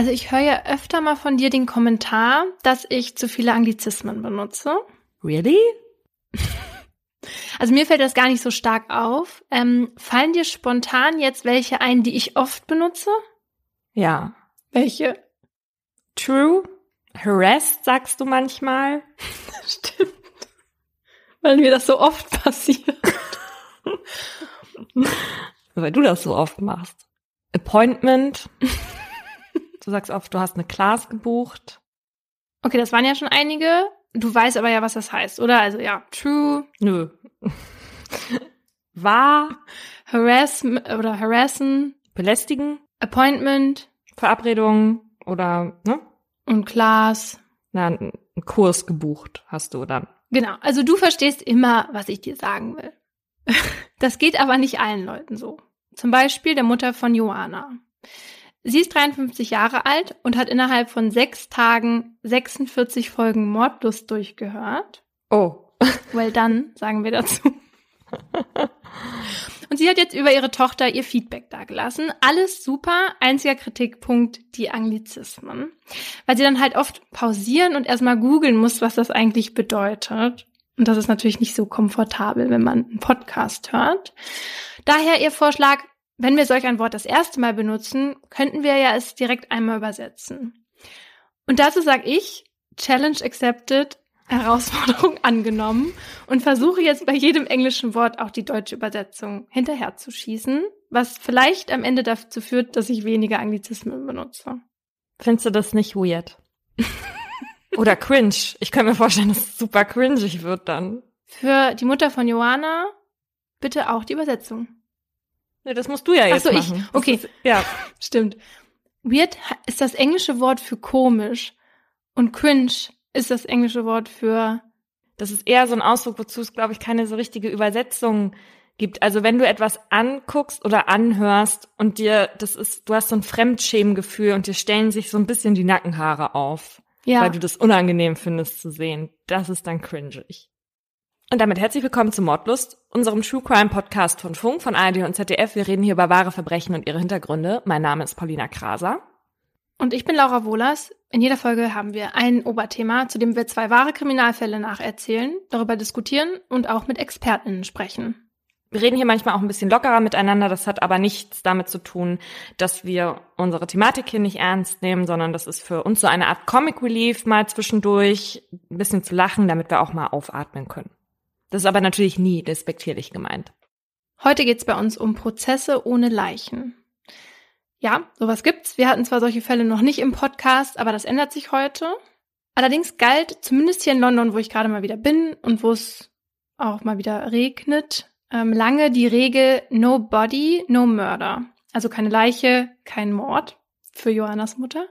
Also ich höre ja öfter mal von dir den Kommentar, dass ich zu viele Anglizismen benutze. Really? Also mir fällt das gar nicht so stark auf. Ähm, fallen dir spontan jetzt welche ein, die ich oft benutze? Ja. Welche? True. Harassed sagst du manchmal. Stimmt. Weil mir das so oft passiert. Weil du das so oft machst. Appointment. Du sagst oft, du hast eine Class gebucht. Okay, das waren ja schon einige. Du weißt aber ja, was das heißt, oder? Also ja, true. Nö. War. Harass oder harassen. Belästigen. Appointment. Verabredung oder, ne? Und Class. Na, einen Kurs gebucht hast du dann. Genau. Also du verstehst immer, was ich dir sagen will. Das geht aber nicht allen Leuten so. Zum Beispiel der Mutter von Joana. Sie ist 53 Jahre alt und hat innerhalb von sechs Tagen 46 Folgen Mordlust durchgehört. Oh. Well dann, sagen wir dazu. Und sie hat jetzt über ihre Tochter ihr Feedback dagelassen. Alles super. Einziger Kritikpunkt, die Anglizismen. Weil sie dann halt oft pausieren und erstmal googeln muss, was das eigentlich bedeutet. Und das ist natürlich nicht so komfortabel, wenn man einen Podcast hört. Daher ihr Vorschlag, wenn wir solch ein Wort das erste Mal benutzen, könnten wir ja es direkt einmal übersetzen. Und dazu sage ich, Challenge accepted, Herausforderung angenommen und versuche jetzt bei jedem englischen Wort auch die deutsche Übersetzung hinterherzuschießen, was vielleicht am Ende dazu führt, dass ich weniger Anglizismen benutze. Findest du das nicht weird? Oder cringe? Ich kann mir vorstellen, dass es super cringig wird dann. Für die Mutter von Joanna bitte auch die Übersetzung. Ja, das musst du ja jetzt Ach so, machen. ich. Okay, Ist, ja. stimmt. Weird ist das englische Wort für komisch und cringe ist das englische Wort für Das ist eher so ein Ausdruck, wozu es, glaube ich, keine so richtige Übersetzung gibt. Also wenn du etwas anguckst oder anhörst und dir, das ist, du hast so ein Fremdschämengefühl und dir stellen sich so ein bisschen die Nackenhaare auf, ja. weil du das unangenehm findest zu sehen. Das ist dann cringig. Und damit herzlich willkommen zu Mordlust, unserem True Crime Podcast von Funk, von ARD und ZDF. Wir reden hier über wahre Verbrechen und ihre Hintergründe. Mein Name ist Paulina Kraser. Und ich bin Laura Wohlers. In jeder Folge haben wir ein Oberthema, zu dem wir zwei wahre Kriminalfälle nacherzählen, darüber diskutieren und auch mit ExpertInnen sprechen. Wir reden hier manchmal auch ein bisschen lockerer miteinander. Das hat aber nichts damit zu tun, dass wir unsere Thematik hier nicht ernst nehmen, sondern das ist für uns so eine Art Comic Relief, mal zwischendurch ein bisschen zu lachen, damit wir auch mal aufatmen können. Das ist aber natürlich nie despektierlich gemeint. Heute geht's bei uns um Prozesse ohne Leichen. Ja, sowas gibt's. Wir hatten zwar solche Fälle noch nicht im Podcast, aber das ändert sich heute. Allerdings galt, zumindest hier in London, wo ich gerade mal wieder bin und wo es auch mal wieder regnet, ähm, lange die Regel No Body, No Murder. Also keine Leiche, kein Mord für Johannas Mutter.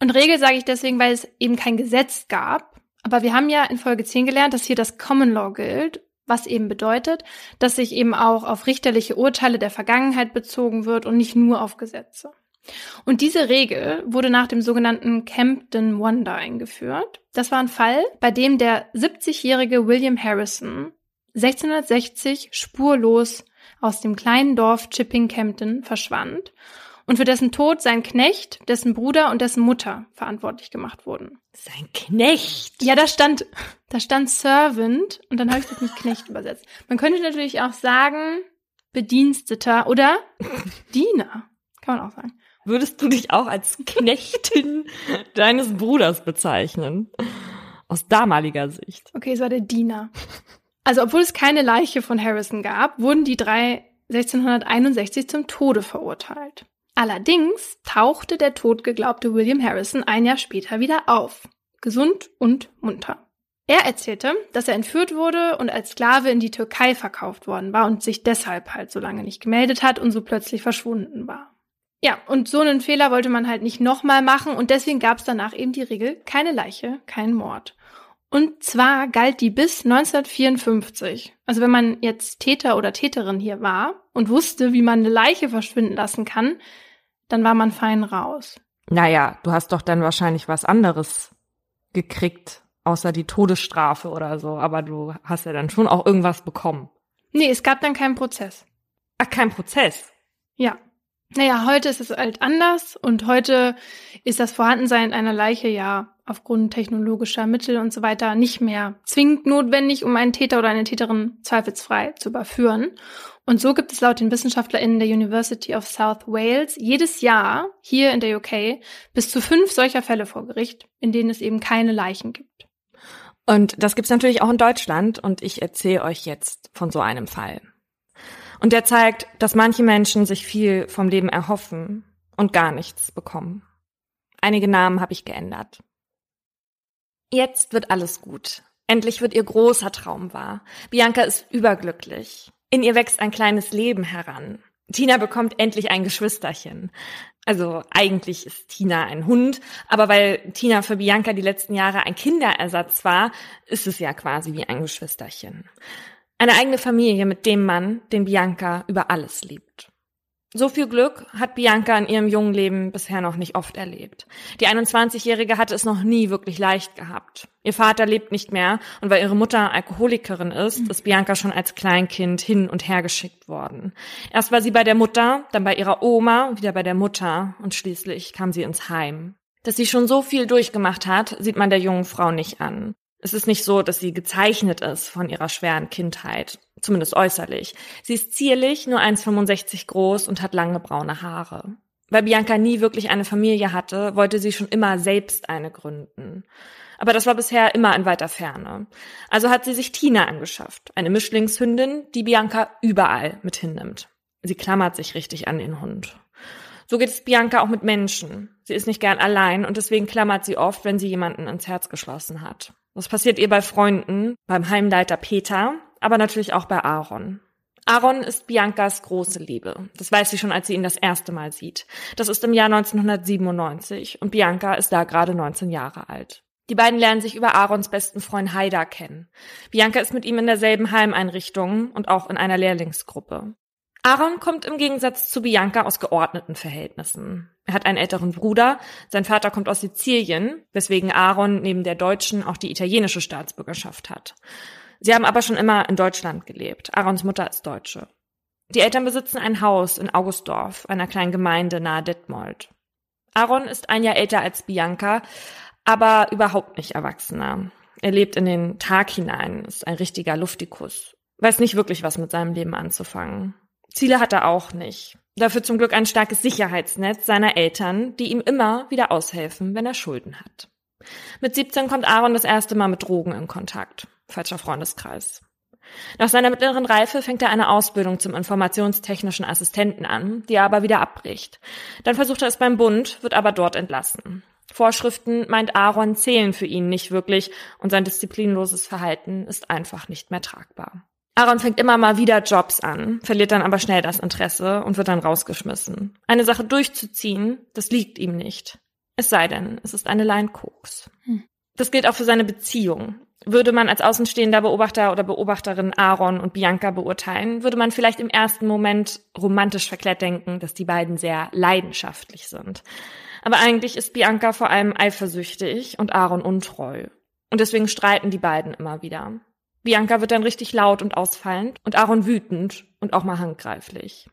Und Regel sage ich deswegen, weil es eben kein Gesetz gab. Aber wir haben ja in Folge 10 gelernt, dass hier das Common Law gilt, was eben bedeutet, dass sich eben auch auf richterliche Urteile der Vergangenheit bezogen wird und nicht nur auf Gesetze. Und diese Regel wurde nach dem sogenannten Campden Wonder eingeführt. Das war ein Fall, bei dem der 70-jährige William Harrison 1660 spurlos aus dem kleinen Dorf Chipping Campden verschwand und für dessen Tod sein Knecht, dessen Bruder und dessen Mutter verantwortlich gemacht wurden. Sein Knecht. Ja, da stand, da stand Servant und dann habe ich das nicht Knecht übersetzt. Man könnte natürlich auch sagen Bediensteter oder Diener. Kann man auch sagen. Würdest du dich auch als Knechtin deines Bruders bezeichnen? Aus damaliger Sicht. Okay, es war der Diener. Also, obwohl es keine Leiche von Harrison gab, wurden die drei 1661 zum Tode verurteilt. Allerdings tauchte der totgeglaubte William Harrison ein Jahr später wieder auf. Gesund und munter. Er erzählte, dass er entführt wurde und als Sklave in die Türkei verkauft worden war und sich deshalb halt so lange nicht gemeldet hat und so plötzlich verschwunden war. Ja, und so einen Fehler wollte man halt nicht nochmal machen und deswegen gab es danach eben die Regel, keine Leiche, kein Mord. Und zwar galt die bis 1954. Also wenn man jetzt Täter oder Täterin hier war und wusste, wie man eine Leiche verschwinden lassen kann, dann war man fein raus. Naja, du hast doch dann wahrscheinlich was anderes gekriegt, außer die Todesstrafe oder so. Aber du hast ja dann schon auch irgendwas bekommen. Nee, es gab dann keinen Prozess. Ach, kein Prozess. Ja. Naja, heute ist es halt anders und heute ist das Vorhandensein einer Leiche ja aufgrund technologischer Mittel und so weiter nicht mehr zwingend notwendig, um einen Täter oder eine Täterin zweifelsfrei zu überführen. Und so gibt es laut den WissenschaftlerInnen der University of South Wales jedes Jahr hier in der UK bis zu fünf solcher Fälle vor Gericht, in denen es eben keine Leichen gibt. Und das gibt's natürlich auch in Deutschland und ich erzähle euch jetzt von so einem Fall. Und der zeigt, dass manche Menschen sich viel vom Leben erhoffen und gar nichts bekommen. Einige Namen habe ich geändert. Jetzt wird alles gut. Endlich wird ihr großer Traum wahr. Bianca ist überglücklich. In ihr wächst ein kleines Leben heran. Tina bekommt endlich ein Geschwisterchen. Also eigentlich ist Tina ein Hund, aber weil Tina für Bianca die letzten Jahre ein Kinderersatz war, ist es ja quasi wie ein Geschwisterchen. Eine eigene Familie mit dem Mann, den Bianca über alles liebt. So viel Glück hat Bianca in ihrem jungen Leben bisher noch nicht oft erlebt. Die 21-Jährige hatte es noch nie wirklich leicht gehabt. Ihr Vater lebt nicht mehr und weil ihre Mutter Alkoholikerin ist, ist Bianca schon als Kleinkind hin und her geschickt worden. Erst war sie bei der Mutter, dann bei ihrer Oma, wieder bei der Mutter und schließlich kam sie ins Heim. Dass sie schon so viel durchgemacht hat, sieht man der jungen Frau nicht an. Es ist nicht so, dass sie gezeichnet ist von ihrer schweren Kindheit, zumindest äußerlich. Sie ist zierlich, nur 1,65 groß und hat lange braune Haare. Weil Bianca nie wirklich eine Familie hatte, wollte sie schon immer selbst eine gründen. Aber das war bisher immer in weiter Ferne. Also hat sie sich Tina angeschafft, eine Mischlingshündin, die Bianca überall mit hinnimmt. Sie klammert sich richtig an den Hund. So geht es Bianca auch mit Menschen. Sie ist nicht gern allein und deswegen klammert sie oft, wenn sie jemanden ins Herz geschlossen hat. Das passiert ihr bei Freunden, beim Heimleiter Peter, aber natürlich auch bei Aaron. Aaron ist Biancas große Liebe. Das weiß sie schon, als sie ihn das erste Mal sieht. Das ist im Jahr 1997 und Bianca ist da gerade 19 Jahre alt. Die beiden lernen sich über Aarons besten Freund Haida kennen. Bianca ist mit ihm in derselben Heimeinrichtung und auch in einer Lehrlingsgruppe. Aaron kommt im Gegensatz zu Bianca aus geordneten Verhältnissen. Er hat einen älteren Bruder, sein Vater kommt aus Sizilien, weswegen Aaron neben der deutschen auch die italienische Staatsbürgerschaft hat. Sie haben aber schon immer in Deutschland gelebt. Aarons Mutter ist Deutsche. Die Eltern besitzen ein Haus in Augustdorf, einer kleinen Gemeinde nahe Detmold. Aaron ist ein Jahr älter als Bianca, aber überhaupt nicht erwachsener. Er lebt in den Tag hinein, ist ein richtiger Luftikus, weiß nicht wirklich, was mit seinem Leben anzufangen. Ziele hat er auch nicht. Dafür zum Glück ein starkes Sicherheitsnetz seiner Eltern, die ihm immer wieder aushelfen, wenn er Schulden hat. Mit 17 kommt Aaron das erste Mal mit Drogen in Kontakt. Falscher Freundeskreis. Nach seiner mittleren Reife fängt er eine Ausbildung zum informationstechnischen Assistenten an, die er aber wieder abbricht. Dann versucht er es beim Bund, wird aber dort entlassen. Vorschriften, meint Aaron, zählen für ihn nicht wirklich und sein disziplinloses Verhalten ist einfach nicht mehr tragbar. Aaron fängt immer mal wieder Jobs an, verliert dann aber schnell das Interesse und wird dann rausgeschmissen. Eine Sache durchzuziehen, das liegt ihm nicht. Es sei denn, es ist eine Line Koks. Hm. Das gilt auch für seine Beziehung. Würde man als außenstehender Beobachter oder Beobachterin Aaron und Bianca beurteilen, würde man vielleicht im ersten Moment romantisch verklärt denken, dass die beiden sehr leidenschaftlich sind. Aber eigentlich ist Bianca vor allem eifersüchtig und Aaron untreu. Und deswegen streiten die beiden immer wieder. Bianca wird dann richtig laut und ausfallend und Aaron wütend und auch mal handgreiflich.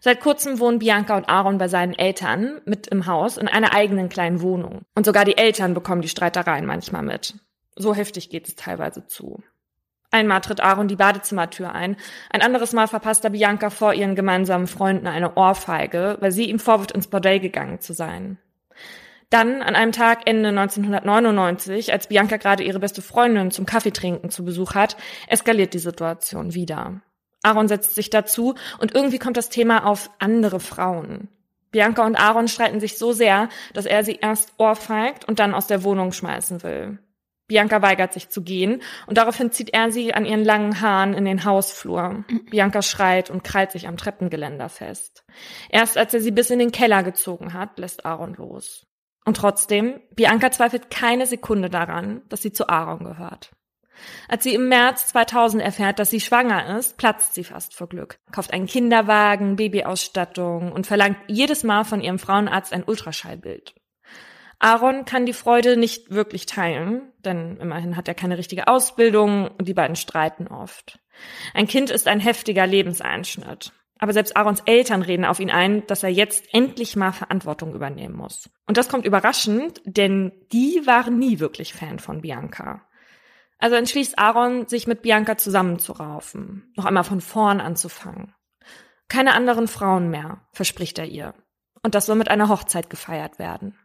Seit kurzem wohnen Bianca und Aaron bei seinen Eltern mit im Haus in einer eigenen kleinen Wohnung. Und sogar die Eltern bekommen die Streitereien manchmal mit. So heftig geht es teilweise zu. Einmal tritt Aaron die Badezimmertür ein, ein anderes Mal verpasst er Bianca vor ihren gemeinsamen Freunden eine Ohrfeige, weil sie ihm vorwirft, ins Bordell gegangen zu sein. Dann an einem Tag Ende 1999, als Bianca gerade ihre beste Freundin zum Kaffeetrinken zu Besuch hat, eskaliert die Situation wieder. Aaron setzt sich dazu und irgendwie kommt das Thema auf andere Frauen. Bianca und Aaron streiten sich so sehr, dass er sie erst ohrfeigt und dann aus der Wohnung schmeißen will. Bianca weigert sich zu gehen und daraufhin zieht er sie an ihren langen Haaren in den Hausflur. Bianca schreit und krallt sich am Treppengeländer fest. Erst als er sie bis in den Keller gezogen hat, lässt Aaron los. Und trotzdem, Bianca zweifelt keine Sekunde daran, dass sie zu Aaron gehört. Als sie im März 2000 erfährt, dass sie schwanger ist, platzt sie fast vor Glück, kauft einen Kinderwagen, Babyausstattung und verlangt jedes Mal von ihrem Frauenarzt ein Ultraschallbild. Aaron kann die Freude nicht wirklich teilen, denn immerhin hat er keine richtige Ausbildung und die beiden streiten oft. Ein Kind ist ein heftiger Lebenseinschnitt. Aber selbst Aarons Eltern reden auf ihn ein, dass er jetzt endlich mal Verantwortung übernehmen muss. Und das kommt überraschend, denn die waren nie wirklich Fan von Bianca. Also entschließt Aaron, sich mit Bianca zusammenzuraufen, noch einmal von vorn anzufangen. Keine anderen Frauen mehr, verspricht er ihr. Und das soll mit einer Hochzeit gefeiert werden.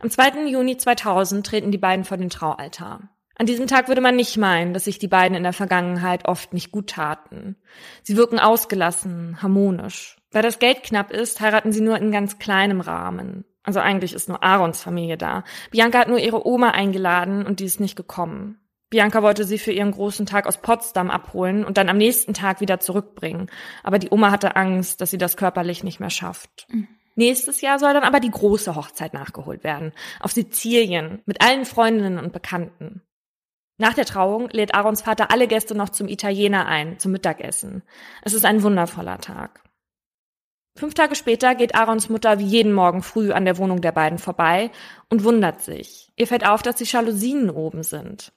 Am 2. Juni 2000 treten die beiden vor den Traualtar. An diesem Tag würde man nicht meinen, dass sich die beiden in der Vergangenheit oft nicht gut taten. Sie wirken ausgelassen, harmonisch. Weil das Geld knapp ist, heiraten sie nur in ganz kleinem Rahmen. Also eigentlich ist nur Aarons Familie da. Bianca hat nur ihre Oma eingeladen und die ist nicht gekommen. Bianca wollte sie für ihren großen Tag aus Potsdam abholen und dann am nächsten Tag wieder zurückbringen. Aber die Oma hatte Angst, dass sie das körperlich nicht mehr schafft. Mhm. Nächstes Jahr soll dann aber die große Hochzeit nachgeholt werden. Auf Sizilien, mit allen Freundinnen und Bekannten. Nach der Trauung lädt Aarons Vater alle Gäste noch zum Italiener ein, zum Mittagessen. Es ist ein wundervoller Tag. Fünf Tage später geht Aarons Mutter wie jeden Morgen früh an der Wohnung der beiden vorbei und wundert sich. Ihr fällt auf, dass die Jalousien oben sind.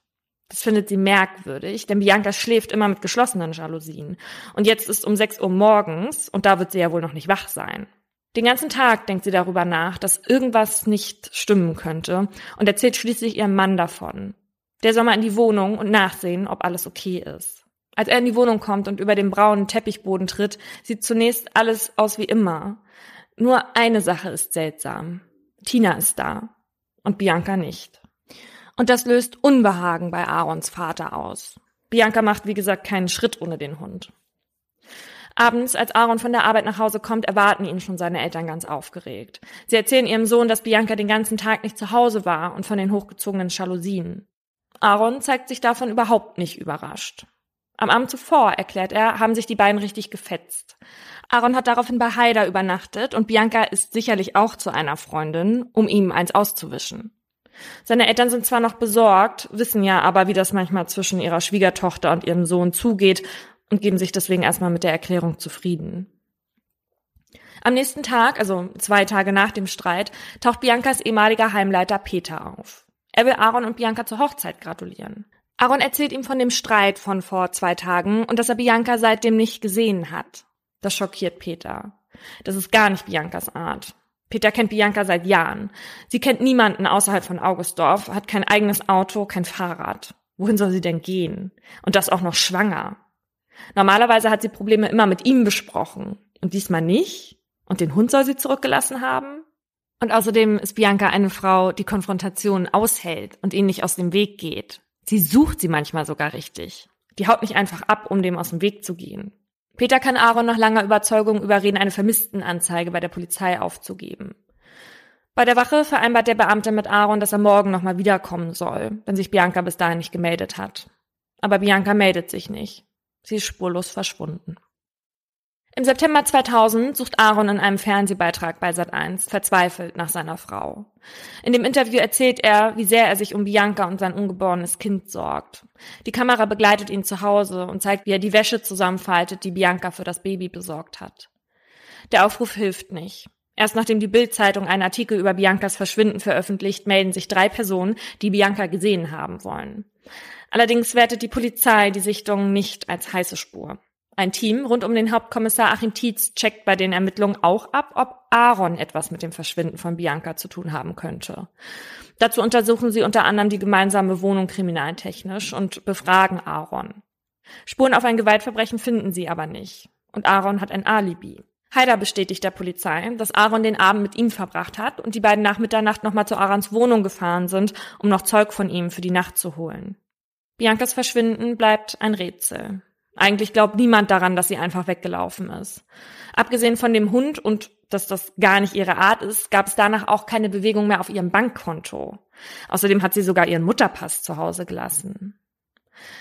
Das findet sie merkwürdig, denn Bianca schläft immer mit geschlossenen Jalousien. Und jetzt ist um sechs Uhr morgens und da wird sie ja wohl noch nicht wach sein. Den ganzen Tag denkt sie darüber nach, dass irgendwas nicht stimmen könnte und erzählt schließlich ihrem Mann davon. Der soll mal in die Wohnung und nachsehen, ob alles okay ist. Als er in die Wohnung kommt und über den braunen Teppichboden tritt, sieht zunächst alles aus wie immer. Nur eine Sache ist seltsam. Tina ist da und Bianca nicht. Und das löst Unbehagen bei Aarons Vater aus. Bianca macht, wie gesagt, keinen Schritt ohne den Hund. Abends, als Aaron von der Arbeit nach Hause kommt, erwarten ihn schon seine Eltern ganz aufgeregt. Sie erzählen ihrem Sohn, dass Bianca den ganzen Tag nicht zu Hause war und von den hochgezogenen Jalousien. Aaron zeigt sich davon überhaupt nicht überrascht. Am Abend zuvor, erklärt er, haben sich die beiden richtig gefetzt. Aaron hat daraufhin bei Haida übernachtet und Bianca ist sicherlich auch zu einer Freundin, um ihm eins auszuwischen. Seine Eltern sind zwar noch besorgt, wissen ja aber, wie das manchmal zwischen ihrer Schwiegertochter und ihrem Sohn zugeht und geben sich deswegen erstmal mit der Erklärung zufrieden. Am nächsten Tag, also zwei Tage nach dem Streit, taucht Biancas ehemaliger Heimleiter Peter auf. Er will Aaron und Bianca zur Hochzeit gratulieren. Aaron erzählt ihm von dem Streit von vor zwei Tagen und dass er Bianca seitdem nicht gesehen hat. Das schockiert Peter. Das ist gar nicht Biancas Art. Peter kennt Bianca seit Jahren. Sie kennt niemanden außerhalb von Augustdorf, hat kein eigenes Auto, kein Fahrrad. Wohin soll sie denn gehen? Und das auch noch schwanger. Normalerweise hat sie Probleme immer mit ihm besprochen. Und diesmal nicht? Und den Hund soll sie zurückgelassen haben? Und außerdem ist Bianca eine Frau, die Konfrontationen aushält und ihnen nicht aus dem Weg geht. Sie sucht sie manchmal sogar richtig. Die haut nicht einfach ab, um dem aus dem Weg zu gehen. Peter kann Aaron nach langer Überzeugung überreden, eine Vermisstenanzeige bei der Polizei aufzugeben. Bei der Wache vereinbart der Beamte mit Aaron, dass er morgen nochmal wiederkommen soll, wenn sich Bianca bis dahin nicht gemeldet hat. Aber Bianca meldet sich nicht. Sie ist spurlos verschwunden. Im September 2000 sucht Aaron in einem Fernsehbeitrag bei Sat1 verzweifelt nach seiner Frau. In dem Interview erzählt er, wie sehr er sich um Bianca und sein ungeborenes Kind sorgt. Die Kamera begleitet ihn zu Hause und zeigt, wie er die Wäsche zusammenfaltet, die Bianca für das Baby besorgt hat. Der Aufruf hilft nicht. Erst nachdem die Bild-Zeitung einen Artikel über Biancas Verschwinden veröffentlicht, melden sich drei Personen, die Bianca gesehen haben wollen. Allerdings wertet die Polizei die Sichtung nicht als heiße Spur. Ein Team rund um den Hauptkommissar Achim Tietz checkt bei den Ermittlungen auch ab, ob Aaron etwas mit dem Verschwinden von Bianca zu tun haben könnte. Dazu untersuchen sie unter anderem die gemeinsame Wohnung kriminaltechnisch und befragen Aaron. Spuren auf ein Gewaltverbrechen finden sie aber nicht. Und Aaron hat ein Alibi. Haider bestätigt der Polizei, dass Aaron den Abend mit ihm verbracht hat und die beiden nach Mitternacht nochmal zu Aarons Wohnung gefahren sind, um noch Zeug von ihm für die Nacht zu holen. Biancas Verschwinden bleibt ein Rätsel. Eigentlich glaubt niemand daran, dass sie einfach weggelaufen ist. Abgesehen von dem Hund und dass das gar nicht ihre Art ist, gab es danach auch keine Bewegung mehr auf ihrem Bankkonto. Außerdem hat sie sogar ihren Mutterpass zu Hause gelassen.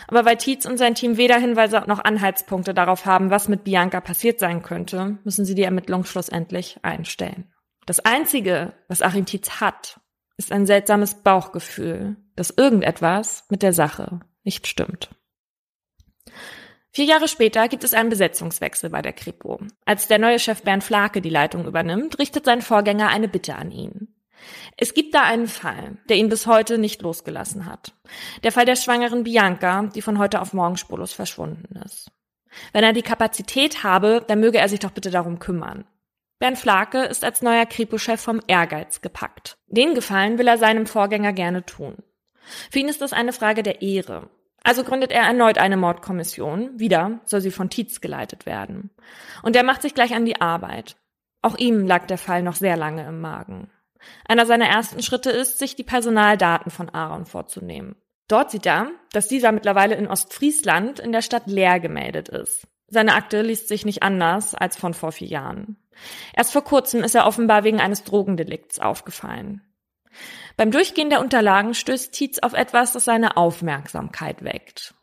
Aber weil Tietz und sein Team weder Hinweise noch Anhaltspunkte darauf haben, was mit Bianca passiert sein könnte, müssen sie die Ermittlung schlussendlich einstellen. Das Einzige, was Achim Tietz hat, ist ein seltsames Bauchgefühl, dass irgendetwas mit der Sache nicht stimmt. Vier Jahre später gibt es einen Besetzungswechsel bei der Kripo. Als der neue Chef Bernd Flake die Leitung übernimmt, richtet sein Vorgänger eine Bitte an ihn. Es gibt da einen Fall, der ihn bis heute nicht losgelassen hat. Der Fall der schwangeren Bianca, die von heute auf morgen spurlos verschwunden ist. Wenn er die Kapazität habe, dann möge er sich doch bitte darum kümmern. Bernd Flake ist als neuer Kripo-Chef vom Ehrgeiz gepackt. Den Gefallen will er seinem Vorgänger gerne tun. Für ihn ist das eine Frage der Ehre. Also gründet er erneut eine Mordkommission. Wieder soll sie von Tietz geleitet werden. Und er macht sich gleich an die Arbeit. Auch ihm lag der Fall noch sehr lange im Magen. Einer seiner ersten Schritte ist, sich die Personaldaten von Aaron vorzunehmen. Dort sieht er, dass dieser mittlerweile in Ostfriesland in der Stadt leer gemeldet ist. Seine Akte liest sich nicht anders als von vor vier Jahren. Erst vor kurzem ist er offenbar wegen eines Drogendelikts aufgefallen. Beim Durchgehen der Unterlagen stößt Tietz auf etwas, das seine Aufmerksamkeit weckt.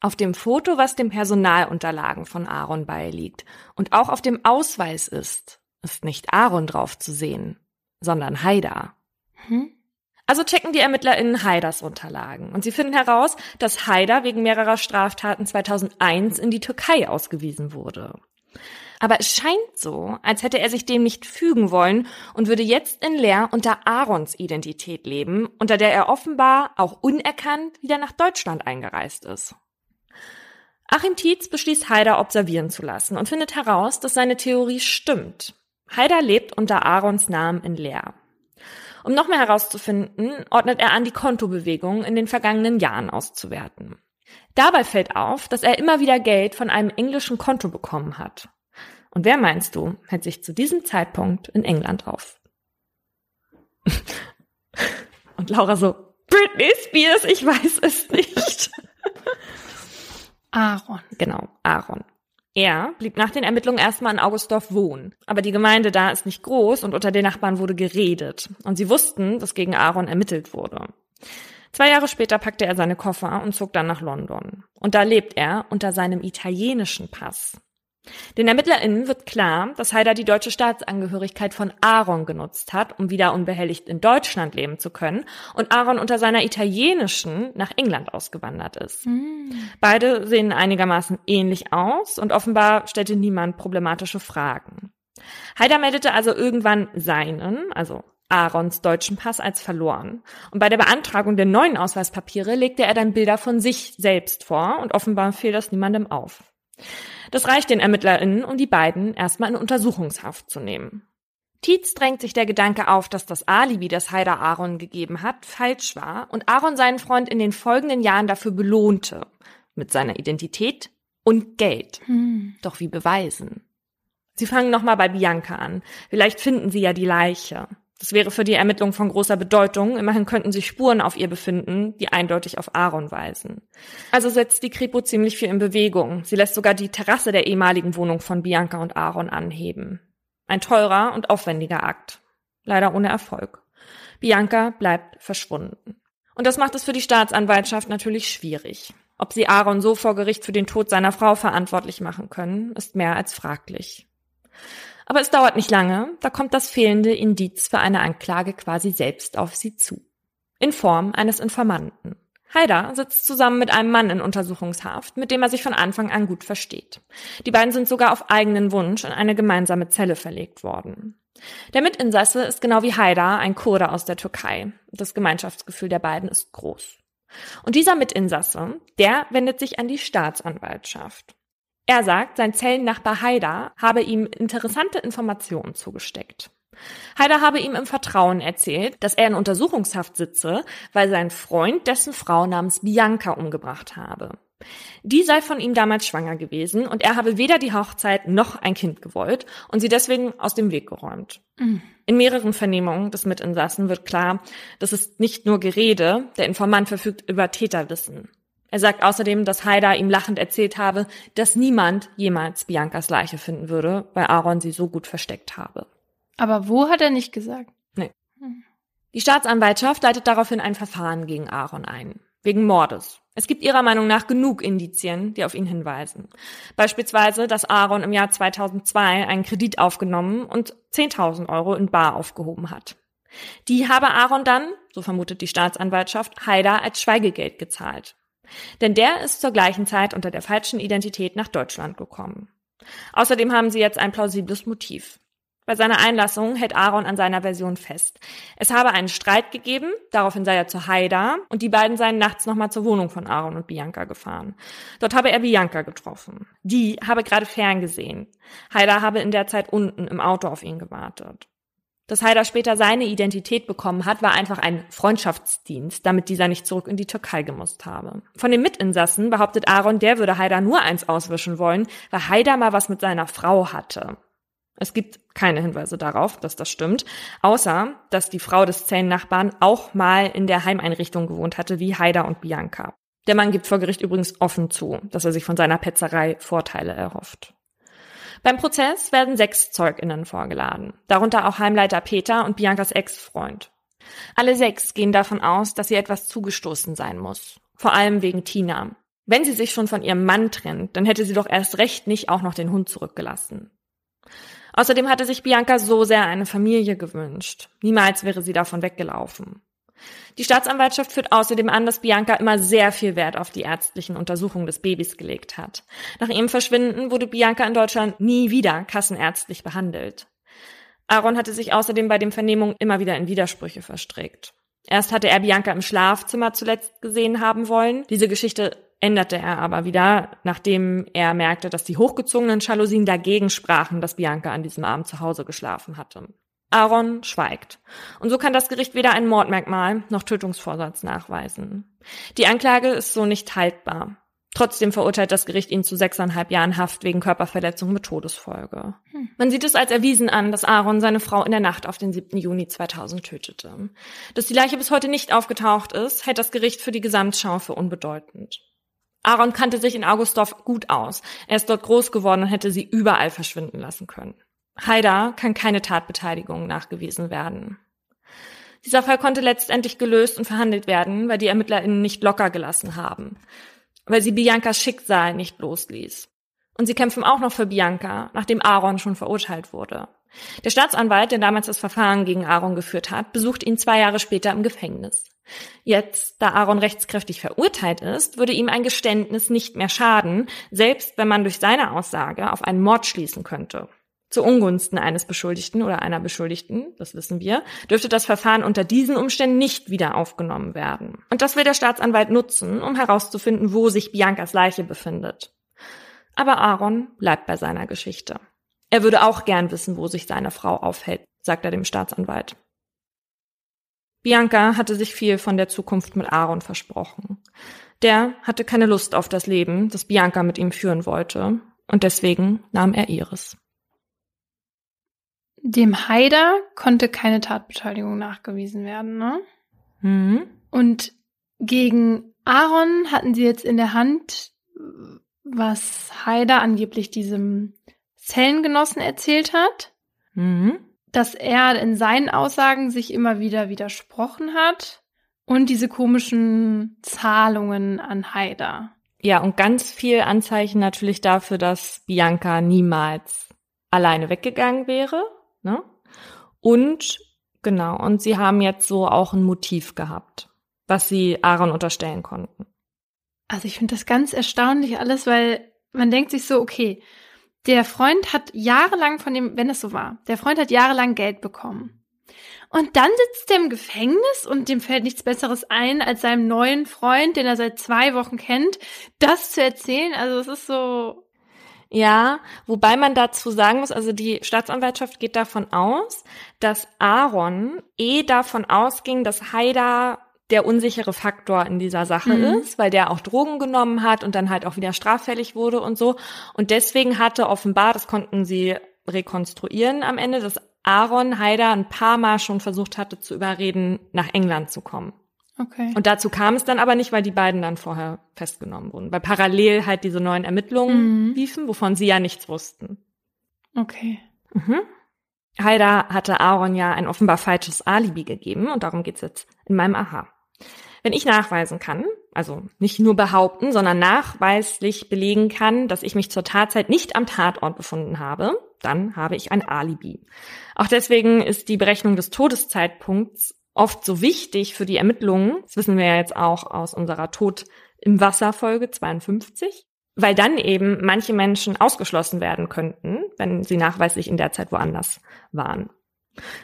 Auf dem Foto, was den Personalunterlagen von Aaron beiliegt und auch auf dem Ausweis ist, ist nicht Aaron drauf zu sehen, sondern Haida. Hm? Also checken die ErmittlerInnen Haiders Unterlagen und sie finden heraus, dass Haida wegen mehrerer Straftaten 2001 in die Türkei ausgewiesen wurde. Aber es scheint so, als hätte er sich dem nicht fügen wollen und würde jetzt in Leer unter Aarons Identität leben, unter der er offenbar auch unerkannt wieder nach Deutschland eingereist ist. Achim Tietz beschließt Haider observieren zu lassen und findet heraus, dass seine Theorie stimmt. Haider lebt unter Aarons Namen in Leer. Um noch mehr herauszufinden, ordnet er an, die Kontobewegungen in den vergangenen Jahren auszuwerten. Dabei fällt auf, dass er immer wieder Geld von einem englischen Konto bekommen hat. Und wer meinst du, hält sich zu diesem Zeitpunkt in England auf? Und Laura so, Britney Spears, ich weiß es nicht. Aaron. Genau, Aaron. Er blieb nach den Ermittlungen erstmal in Augustdorf wohnen. Aber die Gemeinde da ist nicht groß und unter den Nachbarn wurde geredet. Und sie wussten, dass gegen Aaron ermittelt wurde. Zwei Jahre später packte er seine Koffer und zog dann nach London. Und da lebt er unter seinem italienischen Pass. Den ErmittlerInnen wird klar, dass Haider die deutsche Staatsangehörigkeit von Aaron genutzt hat, um wieder unbehelligt in Deutschland leben zu können und Aaron unter seiner italienischen nach England ausgewandert ist. Mhm. Beide sehen einigermaßen ähnlich aus und offenbar stellte niemand problematische Fragen. Haider meldete also irgendwann seinen, also Aarons deutschen Pass als verloren. Und bei der Beantragung der neuen Ausweispapiere legte er dann Bilder von sich selbst vor und offenbar fiel das niemandem auf. Das reicht den ErmittlerInnen, um die beiden erstmal in Untersuchungshaft zu nehmen. Tietz drängt sich der Gedanke auf, dass das Alibi, das Haider Aaron gegeben hat, falsch war und Aaron seinen Freund in den folgenden Jahren dafür belohnte. Mit seiner Identität und Geld. Hm. Doch wie beweisen? Sie fangen nochmal bei Bianca an. Vielleicht finden sie ja die Leiche. Das wäre für die Ermittlung von großer Bedeutung. Immerhin könnten sich Spuren auf ihr befinden, die eindeutig auf Aaron weisen. Also setzt die Kripo ziemlich viel in Bewegung. Sie lässt sogar die Terrasse der ehemaligen Wohnung von Bianca und Aaron anheben. Ein teurer und aufwendiger Akt. Leider ohne Erfolg. Bianca bleibt verschwunden. Und das macht es für die Staatsanwaltschaft natürlich schwierig. Ob sie Aaron so vor Gericht für den Tod seiner Frau verantwortlich machen können, ist mehr als fraglich. Aber es dauert nicht lange, da kommt das fehlende Indiz für eine Anklage quasi selbst auf sie zu. In Form eines Informanten. Haider sitzt zusammen mit einem Mann in Untersuchungshaft, mit dem er sich von Anfang an gut versteht. Die beiden sind sogar auf eigenen Wunsch in eine gemeinsame Zelle verlegt worden. Der Mitinsasse ist genau wie Haider ein Kurde aus der Türkei. Das Gemeinschaftsgefühl der beiden ist groß. Und dieser Mitinsasse, der wendet sich an die Staatsanwaltschaft. Er sagt, sein Zellennachbar Haider habe ihm interessante Informationen zugesteckt. Haider habe ihm im Vertrauen erzählt, dass er in Untersuchungshaft sitze, weil sein Freund dessen Frau namens Bianca umgebracht habe. Die sei von ihm damals schwanger gewesen und er habe weder die Hochzeit noch ein Kind gewollt und sie deswegen aus dem Weg geräumt. Mhm. In mehreren Vernehmungen des Mitinsassen wird klar, das ist nicht nur Gerede, der Informant verfügt über Täterwissen. Er sagt außerdem, dass Haida ihm lachend erzählt habe, dass niemand jemals Biancas Leiche finden würde, weil Aaron sie so gut versteckt habe. Aber wo hat er nicht gesagt? Nee. Hm. Die Staatsanwaltschaft leitet daraufhin ein Verfahren gegen Aaron ein. Wegen Mordes. Es gibt ihrer Meinung nach genug Indizien, die auf ihn hinweisen. Beispielsweise, dass Aaron im Jahr 2002 einen Kredit aufgenommen und 10.000 Euro in Bar aufgehoben hat. Die habe Aaron dann, so vermutet die Staatsanwaltschaft, Haida als Schweigegeld gezahlt. Denn der ist zur gleichen Zeit unter der falschen Identität nach Deutschland gekommen. Außerdem haben sie jetzt ein plausibles Motiv. Bei seiner Einlassung hält Aaron an seiner Version fest. Es habe einen Streit gegeben, daraufhin sei er zu Haida und die beiden seien nachts nochmal zur Wohnung von Aaron und Bianca gefahren. Dort habe er Bianca getroffen. Die habe gerade ferngesehen. Haida habe in der Zeit unten im Auto auf ihn gewartet. Dass Haida später seine Identität bekommen hat, war einfach ein Freundschaftsdienst, damit dieser nicht zurück in die Türkei gemusst habe. Von den Mitinsassen behauptet Aaron, der würde Haida nur eins auswischen wollen, weil Haida mal was mit seiner Frau hatte. Es gibt keine Hinweise darauf, dass das stimmt, außer dass die Frau des Zellennachbarn auch mal in der Heimeinrichtung gewohnt hatte, wie Haida und Bianca. Der Mann gibt vor Gericht übrigens offen zu, dass er sich von seiner Petzerei Vorteile erhofft. Beim Prozess werden sechs ZeugInnen vorgeladen, darunter auch Heimleiter Peter und Biancas Ex-Freund. Alle sechs gehen davon aus, dass ihr etwas zugestoßen sein muss. Vor allem wegen Tina. Wenn sie sich schon von ihrem Mann trennt, dann hätte sie doch erst recht nicht auch noch den Hund zurückgelassen. Außerdem hatte sich Bianca so sehr eine Familie gewünscht. Niemals wäre sie davon weggelaufen. Die Staatsanwaltschaft führt außerdem an, dass Bianca immer sehr viel Wert auf die ärztlichen Untersuchungen des Babys gelegt hat. Nach ihrem Verschwinden wurde Bianca in Deutschland nie wieder kassenärztlich behandelt. Aaron hatte sich außerdem bei den Vernehmungen immer wieder in Widersprüche verstrickt. Erst hatte er Bianca im Schlafzimmer zuletzt gesehen haben wollen. Diese Geschichte änderte er aber wieder, nachdem er merkte, dass die hochgezogenen Jalousien dagegen sprachen, dass Bianca an diesem Abend zu Hause geschlafen hatte. Aaron schweigt. Und so kann das Gericht weder ein Mordmerkmal noch Tötungsvorsatz nachweisen. Die Anklage ist so nicht haltbar. Trotzdem verurteilt das Gericht ihn zu sechseinhalb Jahren Haft wegen Körperverletzung mit Todesfolge. Hm. Man sieht es als erwiesen an, dass Aaron seine Frau in der Nacht auf den 7. Juni 2000 tötete. Dass die Leiche bis heute nicht aufgetaucht ist, hält das Gericht für die Gesamtschau für unbedeutend. Aaron kannte sich in Augustdorf gut aus. Er ist dort groß geworden und hätte sie überall verschwinden lassen können. Haida kann keine Tatbeteiligung nachgewiesen werden. Dieser Fall konnte letztendlich gelöst und verhandelt werden, weil die ErmittlerInnen nicht locker gelassen haben. Weil sie Biancas Schicksal nicht losließ. Und sie kämpfen auch noch für Bianca, nachdem Aaron schon verurteilt wurde. Der Staatsanwalt, der damals das Verfahren gegen Aaron geführt hat, besucht ihn zwei Jahre später im Gefängnis. Jetzt, da Aaron rechtskräftig verurteilt ist, würde ihm ein Geständnis nicht mehr schaden, selbst wenn man durch seine Aussage auf einen Mord schließen könnte. Zu Ungunsten eines Beschuldigten oder einer Beschuldigten, das wissen wir, dürfte das Verfahren unter diesen Umständen nicht wieder aufgenommen werden. Und das will der Staatsanwalt nutzen, um herauszufinden, wo sich Biancas Leiche befindet. Aber Aaron bleibt bei seiner Geschichte. Er würde auch gern wissen, wo sich seine Frau aufhält, sagt er dem Staatsanwalt. Bianca hatte sich viel von der Zukunft mit Aaron versprochen. Der hatte keine Lust auf das Leben, das Bianca mit ihm führen wollte, und deswegen nahm er ihres. Dem Haider konnte keine Tatbeteiligung nachgewiesen werden, ne? Mhm. Und gegen Aaron hatten sie jetzt in der Hand, was Haider angeblich diesem Zellengenossen erzählt hat. Mhm dass er in seinen Aussagen sich immer wieder widersprochen hat und diese komischen Zahlungen an Haida. Ja, und ganz viel Anzeichen natürlich dafür, dass Bianca niemals alleine weggegangen wäre. Ne? Und genau, und sie haben jetzt so auch ein Motiv gehabt, was sie Aaron unterstellen konnten. Also ich finde das ganz erstaunlich alles, weil man denkt sich so, okay, der Freund hat jahrelang von dem, wenn es so war, der Freund hat jahrelang Geld bekommen. Und dann sitzt er im Gefängnis und dem fällt nichts Besseres ein, als seinem neuen Freund, den er seit zwei Wochen kennt, das zu erzählen. Also es ist so. Ja, wobei man dazu sagen muss, also die Staatsanwaltschaft geht davon aus, dass Aaron eh davon ausging, dass Haida der unsichere Faktor in dieser Sache mhm. ist, weil der auch Drogen genommen hat und dann halt auch wieder straffällig wurde und so. Und deswegen hatte offenbar, das konnten sie rekonstruieren am Ende, dass Aaron Haider ein paar Mal schon versucht hatte zu überreden, nach England zu kommen. Okay. Und dazu kam es dann aber nicht, weil die beiden dann vorher festgenommen wurden, weil parallel halt diese neuen Ermittlungen mhm. liefen, wovon sie ja nichts wussten. Okay. Mhm. Haida hatte Aaron ja ein offenbar falsches Alibi gegeben und darum geht's jetzt in meinem Aha. Wenn ich nachweisen kann, also nicht nur behaupten, sondern nachweislich belegen kann, dass ich mich zur Tatzeit nicht am Tatort befunden habe, dann habe ich ein Alibi. Auch deswegen ist die Berechnung des Todeszeitpunkts oft so wichtig für die Ermittlungen. Das wissen wir ja jetzt auch aus unserer Tod im Wasser Folge 52. weil dann eben manche Menschen ausgeschlossen werden könnten, wenn sie nachweislich in der Zeit woanders waren.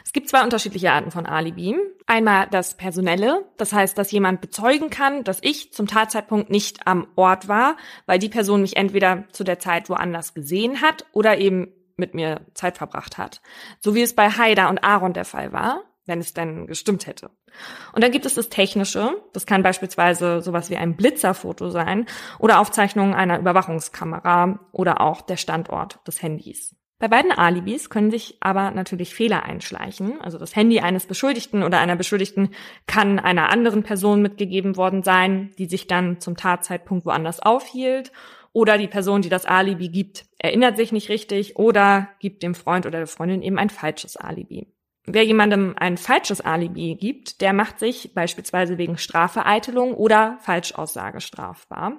Es gibt zwei unterschiedliche Arten von Alibi. Einmal das personelle, das heißt, dass jemand bezeugen kann, dass ich zum Tatzeitpunkt nicht am Ort war, weil die Person mich entweder zu der Zeit woanders gesehen hat oder eben mit mir Zeit verbracht hat. So wie es bei Haida und Aaron der Fall war, wenn es denn gestimmt hätte. Und dann gibt es das Technische. Das kann beispielsweise sowas wie ein Blitzerfoto sein oder Aufzeichnungen einer Überwachungskamera oder auch der Standort des Handys. Bei beiden Alibis können sich aber natürlich Fehler einschleichen. Also das Handy eines Beschuldigten oder einer Beschuldigten kann einer anderen Person mitgegeben worden sein, die sich dann zum Tatzeitpunkt woanders aufhielt. Oder die Person, die das Alibi gibt, erinnert sich nicht richtig oder gibt dem Freund oder der Freundin eben ein falsches Alibi. Wer jemandem ein falsches Alibi gibt, der macht sich beispielsweise wegen Strafvereitelung oder Falschaussage strafbar.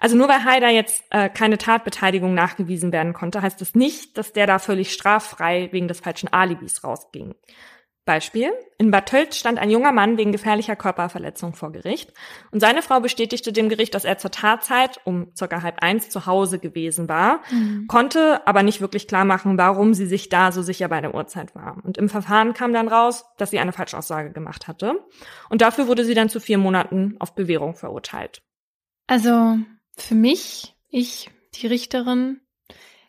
Also nur weil Haider jetzt äh, keine Tatbeteiligung nachgewiesen werden konnte, heißt das nicht, dass der da völlig straffrei wegen des falschen Alibis rausging. Beispiel. In Bad Tölz stand ein junger Mann wegen gefährlicher Körperverletzung vor Gericht und seine Frau bestätigte dem Gericht, dass er zur Tatzeit um circa halb eins zu Hause gewesen war, mhm. konnte aber nicht wirklich klar machen, warum sie sich da so sicher bei der Uhrzeit war. Und im Verfahren kam dann raus, dass sie eine Falschaussage gemacht hatte und dafür wurde sie dann zu vier Monaten auf Bewährung verurteilt. Also für mich, ich, die Richterin,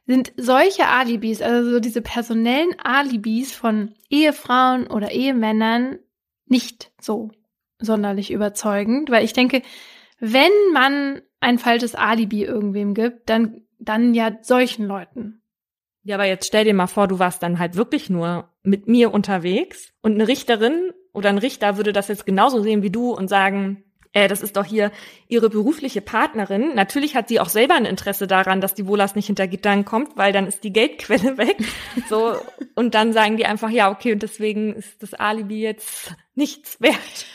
sind solche Alibis, also so diese personellen Alibis von Ehefrauen oder Ehemännern nicht so sonderlich überzeugend, weil ich denke, wenn man ein falsches Alibi irgendwem gibt, dann, dann ja solchen Leuten. Ja, aber jetzt stell dir mal vor, du warst dann halt wirklich nur mit mir unterwegs und eine Richterin oder ein Richter würde das jetzt genauso sehen wie du und sagen, äh, das ist doch hier ihre berufliche Partnerin. Natürlich hat sie auch selber ein Interesse daran, dass die Wohlers nicht hinter Gittern kommt, weil dann ist die Geldquelle weg. So und dann sagen die einfach ja okay und deswegen ist das Alibi jetzt nichts wert.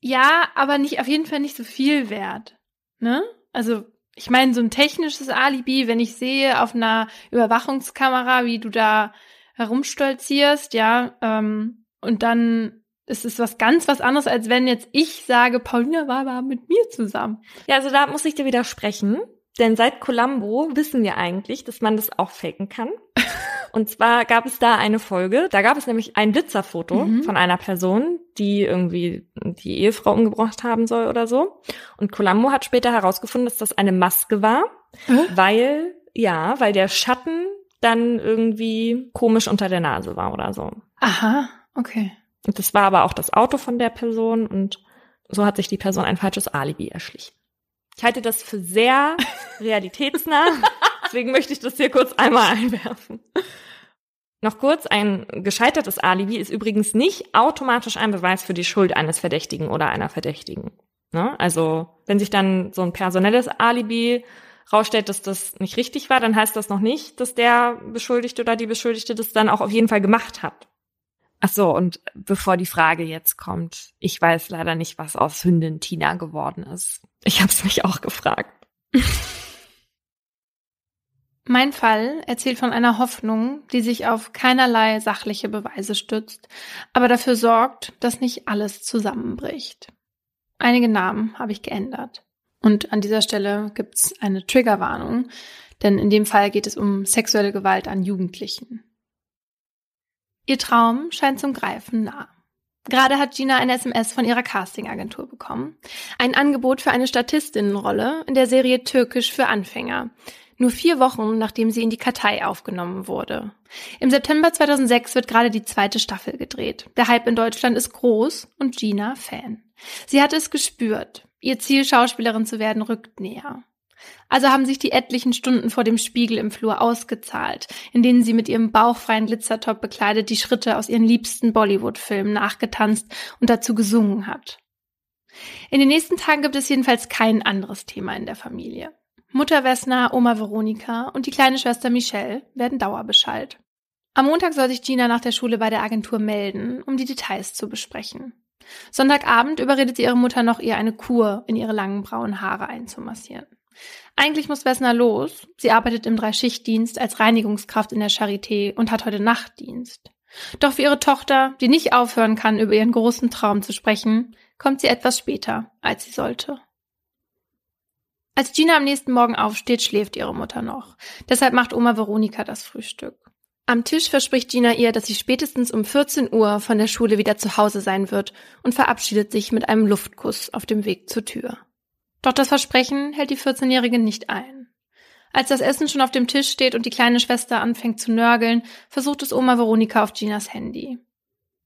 Ja, aber nicht auf jeden Fall nicht so viel wert. Ne? Also ich meine so ein technisches Alibi, wenn ich sehe auf einer Überwachungskamera, wie du da herumstolzierst, ja, ähm, und dann es ist was ganz was anderes, als wenn jetzt ich sage, Paulina war aber mit mir zusammen. Ja, also da muss ich dir widersprechen. Denn seit Columbo wissen wir eigentlich, dass man das auch faken kann. Und zwar gab es da eine Folge, da gab es nämlich ein Blitzerfoto mhm. von einer Person, die irgendwie die Ehefrau umgebracht haben soll oder so. Und Columbo hat später herausgefunden, dass das eine Maske war, äh? weil, ja, weil der Schatten dann irgendwie komisch unter der Nase war oder so. Aha, okay. Und das war aber auch das Auto von der Person und so hat sich die Person ein falsches Alibi erschlichen. Ich halte das für sehr realitätsnah, deswegen möchte ich das hier kurz einmal einwerfen. Noch kurz, ein gescheitertes Alibi ist übrigens nicht automatisch ein Beweis für die Schuld eines Verdächtigen oder einer Verdächtigen. Ne? Also wenn sich dann so ein personelles Alibi rausstellt, dass das nicht richtig war, dann heißt das noch nicht, dass der Beschuldigte oder die Beschuldigte das dann auch auf jeden Fall gemacht hat. Ach so, und bevor die Frage jetzt kommt, ich weiß leider nicht, was aus Hündin Tina geworden ist. Ich habe es mich auch gefragt. Mein Fall erzählt von einer Hoffnung, die sich auf keinerlei sachliche Beweise stützt, aber dafür sorgt, dass nicht alles zusammenbricht. Einige Namen habe ich geändert. Und an dieser Stelle gibt's eine Triggerwarnung, denn in dem Fall geht es um sexuelle Gewalt an Jugendlichen. Ihr Traum scheint zum Greifen nah. Gerade hat Gina eine SMS von ihrer Castingagentur bekommen. Ein Angebot für eine Statistinnenrolle in der Serie Türkisch für Anfänger. Nur vier Wochen, nachdem sie in die Kartei aufgenommen wurde. Im September 2006 wird gerade die zweite Staffel gedreht. Der Hype in Deutschland ist groß und Gina Fan. Sie hat es gespürt. Ihr Ziel, Schauspielerin zu werden, rückt näher. Also haben sich die etlichen Stunden vor dem Spiegel im Flur ausgezahlt, in denen sie mit ihrem bauchfreien Glitzertop bekleidet die Schritte aus ihren liebsten Bollywood-Filmen nachgetanzt und dazu gesungen hat. In den nächsten Tagen gibt es jedenfalls kein anderes Thema in der Familie. Mutter Vesna, Oma Veronika und die kleine Schwester Michelle werden Dauerbescheid. Am Montag soll sich Gina nach der Schule bei der Agentur melden, um die Details zu besprechen. Sonntagabend überredet sie ihre Mutter noch, ihr eine Kur in ihre langen braunen Haare einzumassieren. Eigentlich muss Vesna los. Sie arbeitet im Dreischichtdienst als Reinigungskraft in der Charité und hat heute Nachtdienst. Doch für ihre Tochter, die nicht aufhören kann, über ihren großen Traum zu sprechen, kommt sie etwas später, als sie sollte. Als Gina am nächsten Morgen aufsteht, schläft ihre Mutter noch. Deshalb macht Oma Veronika das Frühstück. Am Tisch verspricht Gina ihr, dass sie spätestens um 14 Uhr von der Schule wieder zu Hause sein wird und verabschiedet sich mit einem Luftkuss auf dem Weg zur Tür. Doch das Versprechen hält die 14-Jährige nicht ein. Als das Essen schon auf dem Tisch steht und die kleine Schwester anfängt zu nörgeln, versucht es Oma Veronika auf Ginas Handy.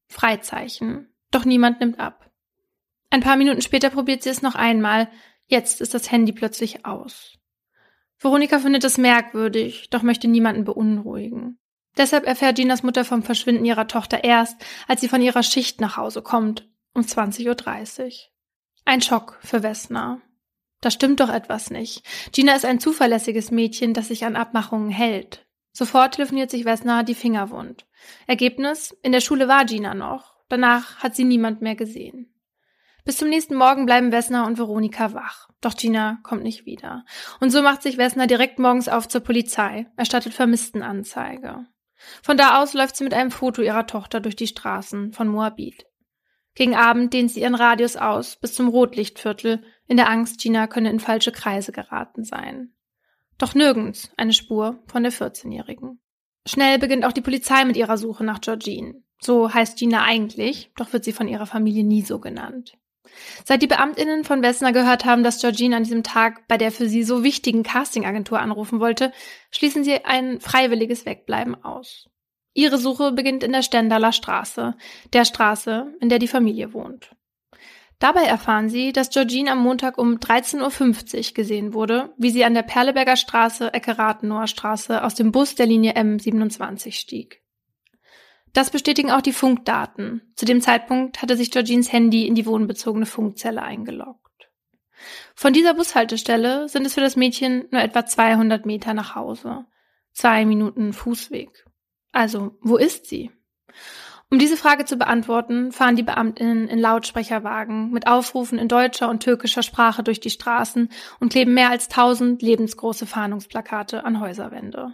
Freizeichen. Doch niemand nimmt ab. Ein paar Minuten später probiert sie es noch einmal, Jetzt ist das Handy plötzlich aus. Veronika findet es merkwürdig, doch möchte niemanden beunruhigen. Deshalb erfährt Ginas Mutter vom Verschwinden ihrer Tochter erst, als sie von ihrer Schicht nach Hause kommt, um 20.30 Uhr. Ein Schock für Vesna. Da stimmt doch etwas nicht. Gina ist ein zuverlässiges Mädchen, das sich an Abmachungen hält. Sofort telefoniert sich Vesna die Finger wund. Ergebnis? In der Schule war Gina noch. Danach hat sie niemand mehr gesehen. Bis zum nächsten Morgen bleiben Wessner und Veronika wach. Doch Gina kommt nicht wieder. Und so macht sich Wessner direkt morgens auf zur Polizei, erstattet Vermisstenanzeige. Von da aus läuft sie mit einem Foto ihrer Tochter durch die Straßen von Moabit. Gegen Abend dehnt sie ihren Radius aus bis zum Rotlichtviertel, in der Angst, Gina könne in falsche Kreise geraten sein. Doch nirgends eine Spur von der 14-Jährigen. Schnell beginnt auch die Polizei mit ihrer Suche nach Georgine. So heißt Gina eigentlich, doch wird sie von ihrer Familie nie so genannt. Seit die Beamtinnen von Wessner gehört haben, dass Georgine an diesem Tag bei der für sie so wichtigen Castingagentur anrufen wollte, schließen sie ein freiwilliges Wegbleiben aus. Ihre Suche beginnt in der Stendaler Straße, der Straße, in der die Familie wohnt. Dabei erfahren sie, dass Georgine am Montag um 13.50 Uhr gesehen wurde, wie sie an der Perleberger Straße, Ecke Rathenower Straße aus dem Bus der Linie M27 stieg. Das bestätigen auch die Funkdaten. Zu dem Zeitpunkt hatte sich Georgines Handy in die wohnbezogene Funkzelle eingeloggt. Von dieser Bushaltestelle sind es für das Mädchen nur etwa 200 Meter nach Hause. Zwei Minuten Fußweg. Also, wo ist sie? Um diese Frage zu beantworten, fahren die Beamtinnen in Lautsprecherwagen mit Aufrufen in deutscher und türkischer Sprache durch die Straßen und kleben mehr als tausend lebensgroße Fahndungsplakate an Häuserwände.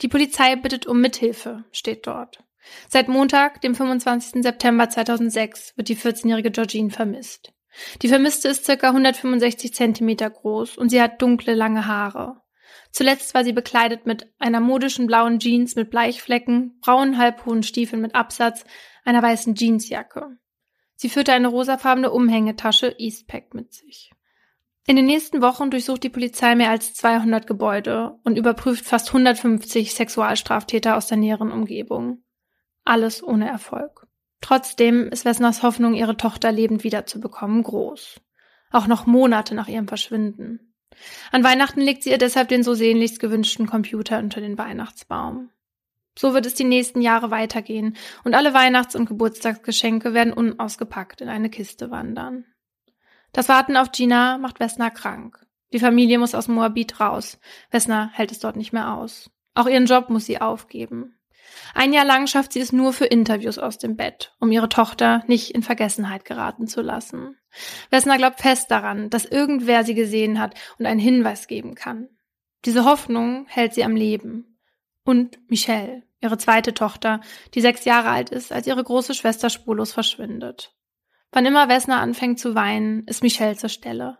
Die Polizei bittet um Mithilfe, steht dort. Seit Montag, dem 25. September 2006, wird die 14-jährige Georgine vermisst. Die Vermisste ist circa 165 Zentimeter groß und sie hat dunkle, lange Haare. Zuletzt war sie bekleidet mit einer modischen blauen Jeans mit Bleichflecken, braunen halbhohen Stiefeln mit Absatz, einer weißen Jeansjacke. Sie führte eine rosafarbene Umhängetasche Eastpack mit sich. In den nächsten Wochen durchsucht die Polizei mehr als 200 Gebäude und überprüft fast 150 Sexualstraftäter aus der näheren Umgebung. Alles ohne Erfolg. Trotzdem ist Wessners Hoffnung, ihre Tochter lebend wiederzubekommen, groß. Auch noch Monate nach ihrem Verschwinden. An Weihnachten legt sie ihr deshalb den so sehnlichst gewünschten Computer unter den Weihnachtsbaum. So wird es die nächsten Jahre weitergehen und alle Weihnachts- und Geburtstagsgeschenke werden unausgepackt in eine Kiste wandern. Das Warten auf Gina macht Wessner krank. Die Familie muss aus Moabit raus. Wessner hält es dort nicht mehr aus. Auch ihren Job muss sie aufgeben. Ein Jahr lang schafft sie es nur für Interviews aus dem Bett, um ihre Tochter nicht in Vergessenheit geraten zu lassen. Wessner glaubt fest daran, dass irgendwer sie gesehen hat und einen Hinweis geben kann. Diese Hoffnung hält sie am Leben. Und Michelle, ihre zweite Tochter, die sechs Jahre alt ist, als ihre große Schwester spurlos verschwindet. Wann immer Wessner anfängt zu weinen, ist Michelle zur Stelle.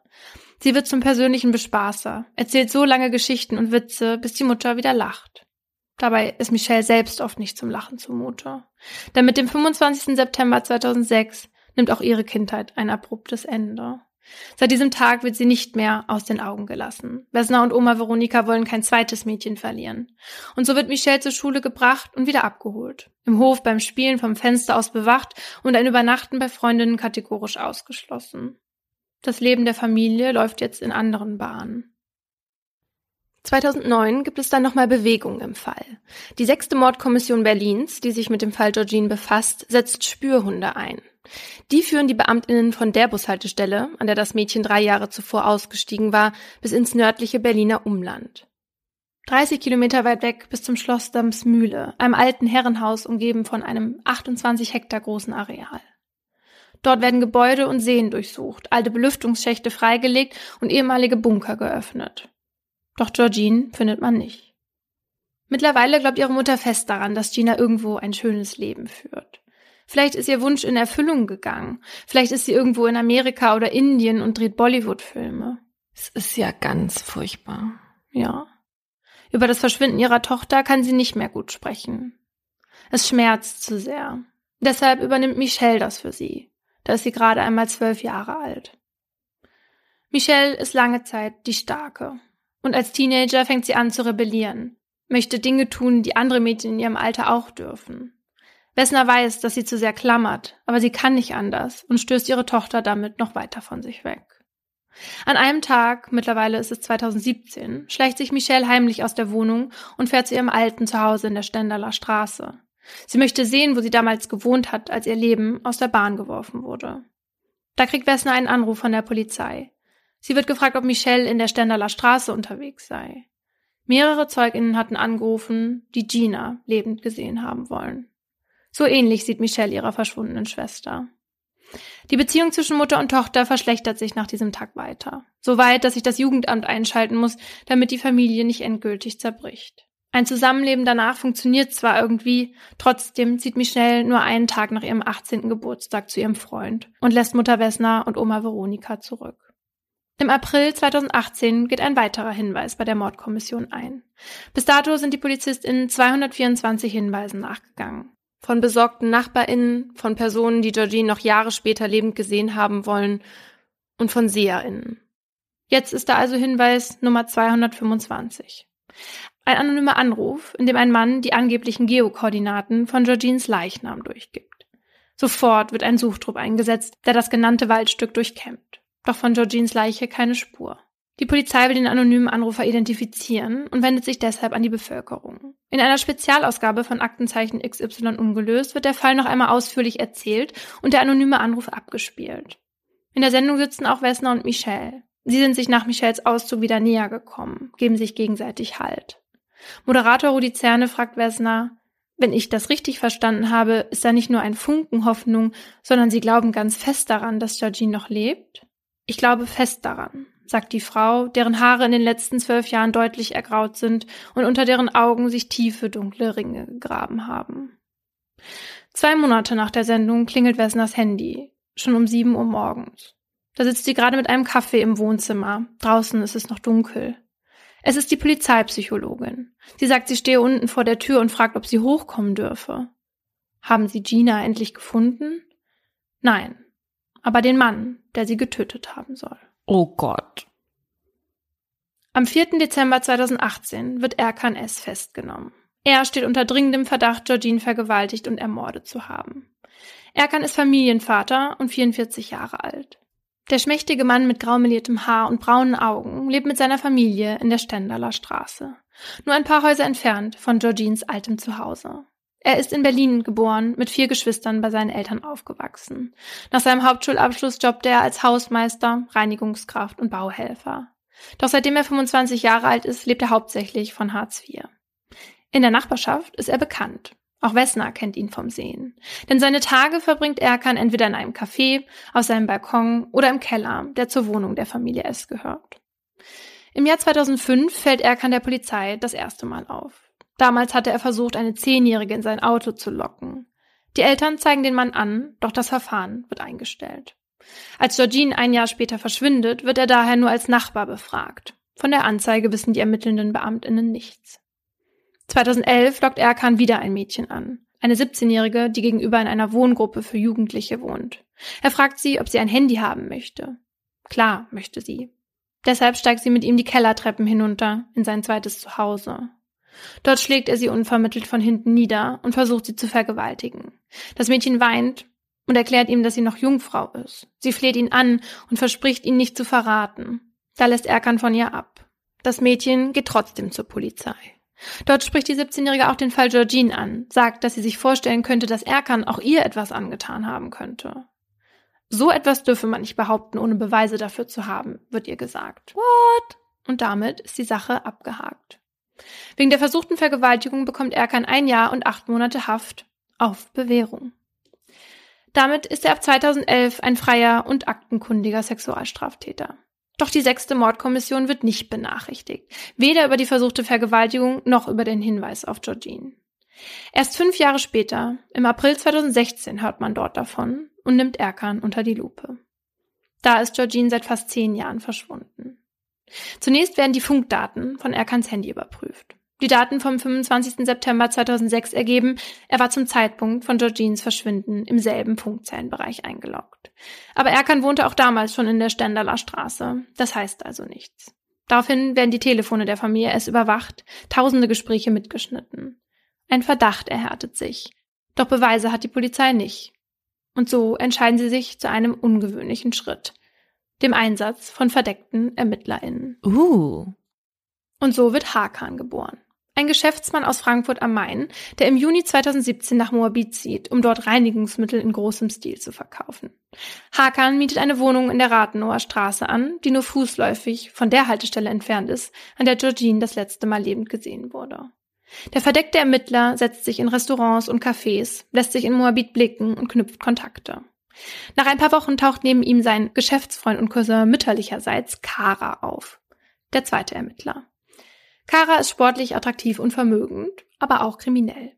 Sie wird zum persönlichen Bespaßer, erzählt so lange Geschichten und Witze, bis die Mutter wieder lacht. Dabei ist Michelle selbst oft nicht zum Lachen zumute. Denn mit dem 25. September 2006 nimmt auch ihre Kindheit ein abruptes Ende. Seit diesem Tag wird sie nicht mehr aus den Augen gelassen. Vesna und Oma Veronika wollen kein zweites Mädchen verlieren. Und so wird Michelle zur Schule gebracht und wieder abgeholt. Im Hof beim Spielen vom Fenster aus bewacht und ein Übernachten bei Freundinnen kategorisch ausgeschlossen. Das Leben der Familie läuft jetzt in anderen Bahnen. 2009 gibt es dann nochmal Bewegung im Fall. Die sechste Mordkommission Berlins, die sich mit dem Fall Georgine befasst, setzt Spürhunde ein. Die führen die Beamtinnen von der Bushaltestelle, an der das Mädchen drei Jahre zuvor ausgestiegen war, bis ins nördliche Berliner Umland. 30 Kilometer weit weg bis zum Schloss Damsmühle, einem alten Herrenhaus umgeben von einem 28 Hektar großen Areal. Dort werden Gebäude und Seen durchsucht, alte Belüftungsschächte freigelegt und ehemalige Bunker geöffnet. Doch Georgine findet man nicht. Mittlerweile glaubt ihre Mutter fest daran, dass Gina irgendwo ein schönes Leben führt. Vielleicht ist ihr Wunsch in Erfüllung gegangen. Vielleicht ist sie irgendwo in Amerika oder Indien und dreht Bollywood-Filme. Es ist ja ganz furchtbar. Ja. Über das Verschwinden ihrer Tochter kann sie nicht mehr gut sprechen. Es schmerzt zu sehr. Deshalb übernimmt Michelle das für sie. Da ist sie gerade einmal zwölf Jahre alt. Michelle ist lange Zeit die Starke. Und als Teenager fängt sie an zu rebellieren, möchte Dinge tun, die andere Mädchen in ihrem Alter auch dürfen. Wessner weiß, dass sie zu sehr klammert, aber sie kann nicht anders und stößt ihre Tochter damit noch weiter von sich weg. An einem Tag, mittlerweile ist es 2017, schleicht sich Michelle heimlich aus der Wohnung und fährt zu ihrem alten Zuhause in der Stendaler Straße. Sie möchte sehen, wo sie damals gewohnt hat, als ihr Leben aus der Bahn geworfen wurde. Da kriegt Wessner einen Anruf von der Polizei. Sie wird gefragt, ob Michelle in der Stendaler Straße unterwegs sei. Mehrere Zeuginnen hatten angerufen, die Gina lebend gesehen haben wollen. So ähnlich sieht Michelle ihrer verschwundenen Schwester. Die Beziehung zwischen Mutter und Tochter verschlechtert sich nach diesem Tag weiter. So weit, dass sich das Jugendamt einschalten muss, damit die Familie nicht endgültig zerbricht. Ein Zusammenleben danach funktioniert zwar irgendwie, trotzdem zieht Michelle nur einen Tag nach ihrem 18. Geburtstag zu ihrem Freund und lässt Mutter Wessner und Oma Veronika zurück. Im April 2018 geht ein weiterer Hinweis bei der Mordkommission ein. Bis dato sind die PolizistInnen 224 Hinweisen nachgegangen. Von besorgten NachbarInnen, von Personen, die Georgine noch Jahre später lebend gesehen haben wollen und von SeherInnen. Jetzt ist da also Hinweis Nummer 225. Ein anonymer Anruf, in dem ein Mann die angeblichen Geokoordinaten von Georgines Leichnam durchgibt. Sofort wird ein Suchtrupp eingesetzt, der das genannte Waldstück durchkämmt. Doch von Georgines Leiche keine Spur. Die Polizei will den anonymen Anrufer identifizieren und wendet sich deshalb an die Bevölkerung. In einer Spezialausgabe von Aktenzeichen XY ungelöst wird der Fall noch einmal ausführlich erzählt und der anonyme Anruf abgespielt. In der Sendung sitzen auch Wessner und Michelle. Sie sind sich nach Michelles Auszug wieder näher gekommen, geben sich gegenseitig Halt. Moderator Rudi Zerne fragt Wessner, wenn ich das richtig verstanden habe, ist da nicht nur ein Funken Hoffnung, sondern Sie glauben ganz fest daran, dass Georgine noch lebt? Ich glaube fest daran, sagt die Frau, deren Haare in den letzten zwölf Jahren deutlich ergraut sind und unter deren Augen sich tiefe, dunkle Ringe gegraben haben. Zwei Monate nach der Sendung klingelt Wessners Handy, schon um sieben Uhr morgens. Da sitzt sie gerade mit einem Kaffee im Wohnzimmer. Draußen ist es noch dunkel. Es ist die Polizeipsychologin. Sie sagt, sie stehe unten vor der Tür und fragt, ob sie hochkommen dürfe. Haben Sie Gina endlich gefunden? Nein, aber den Mann, der sie getötet haben soll. Oh Gott. Am 4. Dezember 2018 wird Erkan S. festgenommen. Er steht unter dringendem Verdacht, Georgine vergewaltigt und ermordet zu haben. Erkan ist Familienvater und 44 Jahre alt. Der schmächtige Mann mit graumeliertem Haar und braunen Augen lebt mit seiner Familie in der Stendaler Straße. Nur ein paar Häuser entfernt von Georgines altem Zuhause. Er ist in Berlin geboren, mit vier Geschwistern bei seinen Eltern aufgewachsen. Nach seinem Hauptschulabschluss jobbte er als Hausmeister, Reinigungskraft und Bauhelfer. Doch seitdem er 25 Jahre alt ist, lebt er hauptsächlich von Hartz IV. In der Nachbarschaft ist er bekannt. Auch Wessner kennt ihn vom Sehen. Denn seine Tage verbringt Erkan entweder in einem Café, auf seinem Balkon oder im Keller, der zur Wohnung der Familie S gehört. Im Jahr 2005 fällt Erkan der Polizei das erste Mal auf. Damals hatte er versucht, eine Zehnjährige in sein Auto zu locken. Die Eltern zeigen den Mann an, doch das Verfahren wird eingestellt. Als Georgine ein Jahr später verschwindet, wird er daher nur als Nachbar befragt. Von der Anzeige wissen die ermittelnden Beamtinnen nichts. 2011 lockt Erkan wieder ein Mädchen an. Eine 17-Jährige, die gegenüber in einer Wohngruppe für Jugendliche wohnt. Er fragt sie, ob sie ein Handy haben möchte. Klar, möchte sie. Deshalb steigt sie mit ihm die Kellertreppen hinunter in sein zweites Zuhause. Dort schlägt er sie unvermittelt von hinten nieder und versucht sie zu vergewaltigen. Das Mädchen weint und erklärt ihm, dass sie noch Jungfrau ist. Sie fleht ihn an und verspricht ihn nicht zu verraten. Da lässt Erkan von ihr ab. Das Mädchen geht trotzdem zur Polizei. Dort spricht die 17-Jährige auch den Fall Georgine an, sagt, dass sie sich vorstellen könnte, dass Erkan auch ihr etwas angetan haben könnte. So etwas dürfe man nicht behaupten, ohne Beweise dafür zu haben, wird ihr gesagt. What? Und damit ist die Sache abgehakt. Wegen der versuchten Vergewaltigung bekommt Erkan ein Jahr und acht Monate Haft auf Bewährung. Damit ist er ab 2011 ein freier und aktenkundiger Sexualstraftäter. Doch die sechste Mordkommission wird nicht benachrichtigt, weder über die versuchte Vergewaltigung noch über den Hinweis auf Georgine. Erst fünf Jahre später, im April 2016, hört man dort davon und nimmt Erkan unter die Lupe. Da ist Georgine seit fast zehn Jahren verschwunden. Zunächst werden die Funkdaten von Erkans Handy überprüft. Die Daten vom 25. September 2006 ergeben, er war zum Zeitpunkt von Georgines Verschwinden im selben Funkzellenbereich eingeloggt. Aber Erkan wohnte auch damals schon in der Stendaler Straße. Das heißt also nichts. Daraufhin werden die Telefone der Familie S überwacht, tausende Gespräche mitgeschnitten. Ein Verdacht erhärtet sich. Doch Beweise hat die Polizei nicht. Und so entscheiden sie sich zu einem ungewöhnlichen Schritt. Dem Einsatz von verdeckten ErmittlerInnen. Uh. Und so wird Hakan geboren. Ein Geschäftsmann aus Frankfurt am Main, der im Juni 2017 nach Moabit zieht, um dort Reinigungsmittel in großem Stil zu verkaufen. Hakan mietet eine Wohnung in der Rathenower Straße an, die nur fußläufig von der Haltestelle entfernt ist, an der Georgine das letzte Mal lebend gesehen wurde. Der verdeckte Ermittler setzt sich in Restaurants und Cafés, lässt sich in Moabit blicken und knüpft Kontakte. Nach ein paar Wochen taucht neben ihm sein Geschäftsfreund und Cousin mütterlicherseits Kara auf. Der zweite Ermittler. Kara ist sportlich attraktiv und vermögend, aber auch kriminell.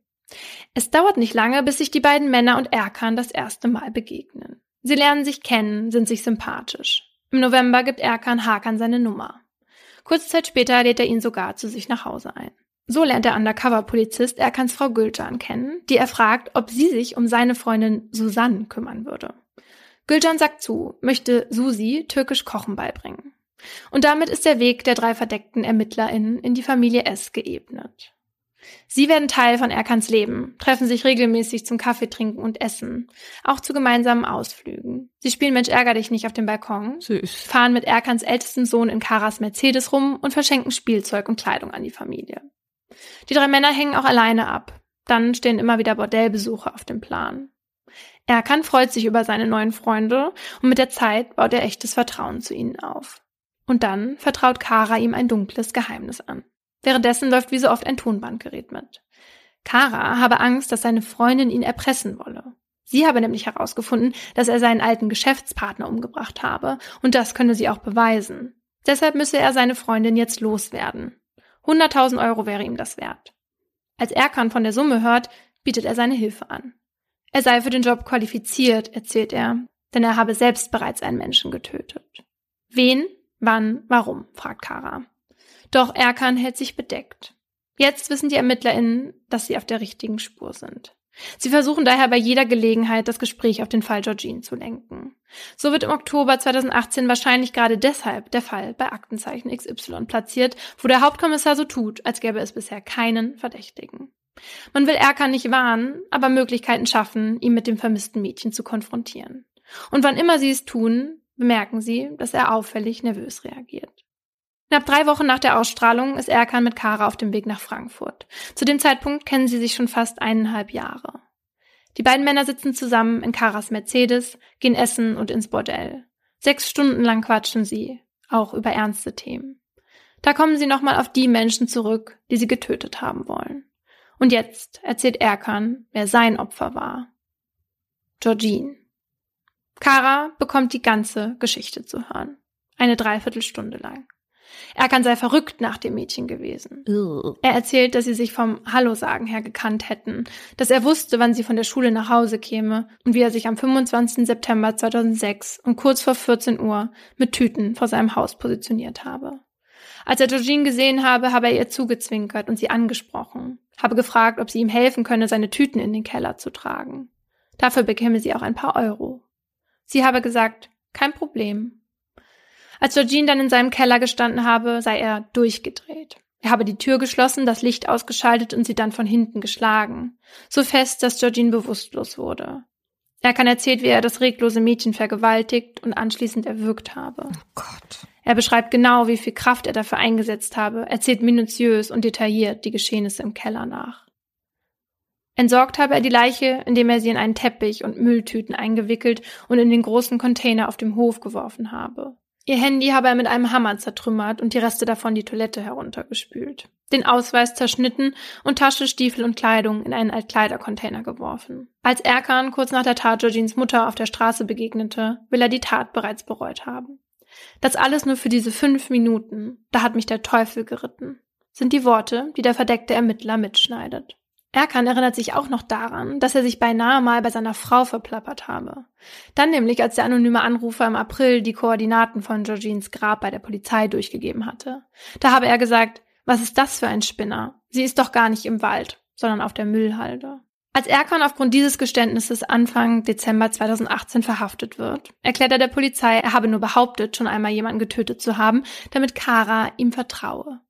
Es dauert nicht lange, bis sich die beiden Männer und Erkan das erste Mal begegnen. Sie lernen sich kennen, sind sich sympathisch. Im November gibt Erkan Hakan seine Nummer. Kurze Zeit später lädt er ihn sogar zu sich nach Hause ein. So lernt der Undercover-Polizist Erkans Frau Gülcan kennen, die er fragt, ob sie sich um seine Freundin Susanne kümmern würde. Gülcan sagt zu, möchte Susi türkisch Kochen beibringen. Und damit ist der Weg der drei verdeckten ErmittlerInnen in die Familie S geebnet. Sie werden Teil von Erkans Leben, treffen sich regelmäßig zum Kaffee trinken und essen, auch zu gemeinsamen Ausflügen. Sie spielen Mensch ärger dich nicht auf dem Balkon, Süß. fahren mit Erkans ältesten Sohn in Karas Mercedes rum und verschenken Spielzeug und Kleidung an die Familie. Die drei Männer hängen auch alleine ab. Dann stehen immer wieder Bordellbesuche auf dem Plan. Erkan freut sich über seine neuen Freunde und mit der Zeit baut er echtes Vertrauen zu ihnen auf. Und dann vertraut Kara ihm ein dunkles Geheimnis an. Währenddessen läuft wie so oft ein Tonbandgerät mit. Kara habe Angst, dass seine Freundin ihn erpressen wolle. Sie habe nämlich herausgefunden, dass er seinen alten Geschäftspartner umgebracht habe, und das könne sie auch beweisen. Deshalb müsse er seine Freundin jetzt loswerden. 100.000 Euro wäre ihm das wert. Als Erkan von der Summe hört, bietet er seine Hilfe an. Er sei für den Job qualifiziert, erzählt er, denn er habe selbst bereits einen Menschen getötet. Wen Wann, warum? fragt Kara. Doch Erkan hält sich bedeckt. Jetzt wissen die ErmittlerInnen, dass sie auf der richtigen Spur sind. Sie versuchen daher bei jeder Gelegenheit, das Gespräch auf den Fall Georgine zu lenken. So wird im Oktober 2018 wahrscheinlich gerade deshalb der Fall bei Aktenzeichen XY platziert, wo der Hauptkommissar so tut, als gäbe es bisher keinen Verdächtigen. Man will Erkan nicht warnen, aber Möglichkeiten schaffen, ihn mit dem vermissten Mädchen zu konfrontieren. Und wann immer sie es tun, bemerken sie, dass er auffällig nervös reagiert. Knapp drei Wochen nach der Ausstrahlung ist Erkan mit Kara auf dem Weg nach Frankfurt. Zu dem Zeitpunkt kennen sie sich schon fast eineinhalb Jahre. Die beiden Männer sitzen zusammen in Karas Mercedes, gehen essen und ins Bordell. Sechs Stunden lang quatschen sie, auch über ernste Themen. Da kommen sie nochmal auf die Menschen zurück, die sie getötet haben wollen. Und jetzt erzählt Erkan, wer sein Opfer war. Georgine. Kara bekommt die ganze Geschichte zu hören. Eine Dreiviertelstunde lang. Erkan sei verrückt nach dem Mädchen gewesen. Er erzählt, dass sie sich vom Hallo-Sagen her gekannt hätten, dass er wusste, wann sie von der Schule nach Hause käme und wie er sich am 25. September 2006 um kurz vor 14 Uhr mit Tüten vor seinem Haus positioniert habe. Als er Georgine gesehen habe, habe er ihr zugezwinkert und sie angesprochen, habe gefragt, ob sie ihm helfen könne, seine Tüten in den Keller zu tragen. Dafür bekäme sie auch ein paar Euro. Sie habe gesagt, kein Problem. Als Georgine dann in seinem Keller gestanden habe, sei er durchgedreht. Er habe die Tür geschlossen, das Licht ausgeschaltet und sie dann von hinten geschlagen. So fest, dass Georgine bewusstlos wurde. Er kann erzählt, wie er das reglose Mädchen vergewaltigt und anschließend erwürgt habe. Oh Gott. Er beschreibt genau, wie viel Kraft er dafür eingesetzt habe, erzählt minutiös und detailliert die Geschehnisse im Keller nach. Entsorgt habe er die Leiche, indem er sie in einen Teppich und Mülltüten eingewickelt und in den großen Container auf dem Hof geworfen habe. Ihr Handy habe er mit einem Hammer zertrümmert und die Reste davon die Toilette heruntergespült. Den Ausweis zerschnitten und Tasche, Stiefel und Kleidung in einen Altkleidercontainer geworfen. Als Erkan kurz nach der Tat Georgines Mutter auf der Straße begegnete, will er die Tat bereits bereut haben. Das alles nur für diese fünf Minuten. Da hat mich der Teufel geritten. Sind die Worte, die der verdeckte Ermittler mitschneidet. Erkan erinnert sich auch noch daran, dass er sich beinahe mal bei seiner Frau verplappert habe. Dann nämlich, als der anonyme Anrufer im April die Koordinaten von Georgines Grab bei der Polizei durchgegeben hatte. Da habe er gesagt, was ist das für ein Spinner? Sie ist doch gar nicht im Wald, sondern auf der Müllhalde. Als Erkan aufgrund dieses Geständnisses Anfang Dezember 2018 verhaftet wird, erklärt er der Polizei, er habe nur behauptet, schon einmal jemanden getötet zu haben, damit Kara ihm vertraue.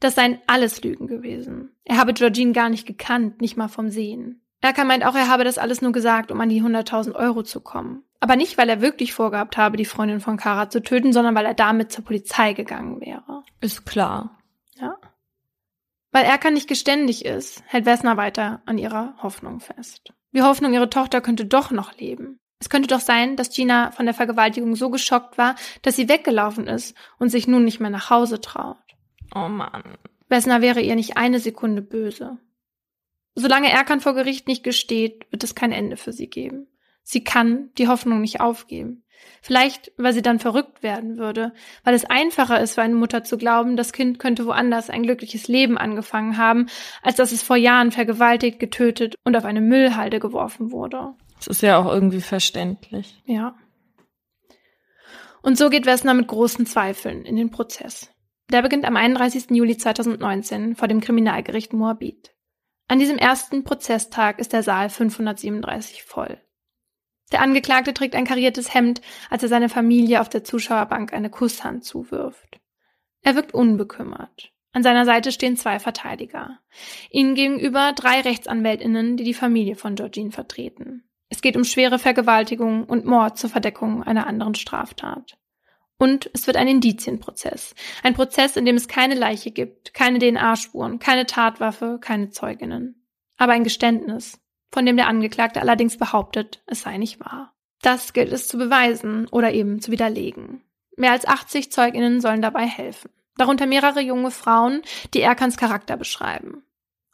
Das seien alles Lügen gewesen. Er habe Georgine gar nicht gekannt, nicht mal vom Sehen. Erkan meint auch, er habe das alles nur gesagt, um an die 100.000 Euro zu kommen. Aber nicht, weil er wirklich vorgehabt habe, die Freundin von Kara zu töten, sondern weil er damit zur Polizei gegangen wäre. Ist klar. Ja. Weil Erkan nicht geständig ist, hält Wessner weiter an ihrer Hoffnung fest. Die Hoffnung, ihre Tochter könnte doch noch leben. Es könnte doch sein, dass Gina von der Vergewaltigung so geschockt war, dass sie weggelaufen ist und sich nun nicht mehr nach Hause traut. Oh Mann. Wessner wäre ihr nicht eine Sekunde böse. Solange Erkan vor Gericht nicht gesteht, wird es kein Ende für sie geben. Sie kann die Hoffnung nicht aufgeben. Vielleicht, weil sie dann verrückt werden würde, weil es einfacher ist für eine Mutter zu glauben, das Kind könnte woanders ein glückliches Leben angefangen haben, als dass es vor Jahren vergewaltigt, getötet und auf eine Müllhalde geworfen wurde. Das ist ja auch irgendwie verständlich. Ja. Und so geht Wessner mit großen Zweifeln in den Prozess. Der beginnt am 31. Juli 2019 vor dem Kriminalgericht Moabit. An diesem ersten Prozesstag ist der Saal 537 voll. Der Angeklagte trägt ein kariertes Hemd, als er seiner Familie auf der Zuschauerbank eine Kusshand zuwirft. Er wirkt unbekümmert. An seiner Seite stehen zwei Verteidiger. Ihnen gegenüber drei Rechtsanwältinnen, die die Familie von Georgine vertreten. Es geht um schwere Vergewaltigung und Mord zur Verdeckung einer anderen Straftat. Und es wird ein Indizienprozess. Ein Prozess, in dem es keine Leiche gibt, keine DNA-Spuren, keine Tatwaffe, keine Zeuginnen. Aber ein Geständnis, von dem der Angeklagte allerdings behauptet, es sei nicht wahr. Das gilt es zu beweisen oder eben zu widerlegen. Mehr als 80 Zeuginnen sollen dabei helfen. Darunter mehrere junge Frauen, die Erkans Charakter beschreiben.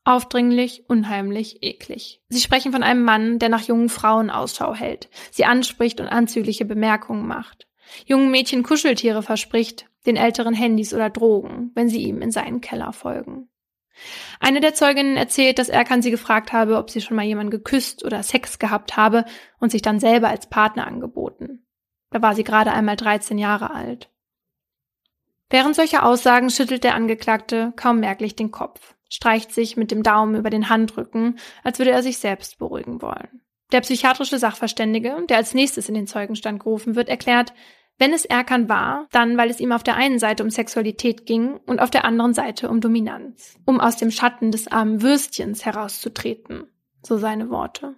Aufdringlich, unheimlich, eklig. Sie sprechen von einem Mann, der nach jungen Frauen Ausschau hält, sie anspricht und anzügliche Bemerkungen macht jungen Mädchen Kuscheltiere verspricht, den älteren Handys oder Drogen, wenn sie ihm in seinen Keller folgen. Eine der Zeuginnen erzählt, dass Erkan sie gefragt habe, ob sie schon mal jemanden geküsst oder Sex gehabt habe und sich dann selber als Partner angeboten. Da war sie gerade einmal 13 Jahre alt. Während solcher Aussagen schüttelt der Angeklagte kaum merklich den Kopf, streicht sich mit dem Daumen über den Handrücken, als würde er sich selbst beruhigen wollen. Der psychiatrische Sachverständige, der als nächstes in den Zeugenstand gerufen wird, erklärt, wenn es Erkan war, dann weil es ihm auf der einen Seite um Sexualität ging und auf der anderen Seite um Dominanz, um aus dem Schatten des armen Würstchens herauszutreten, so seine Worte.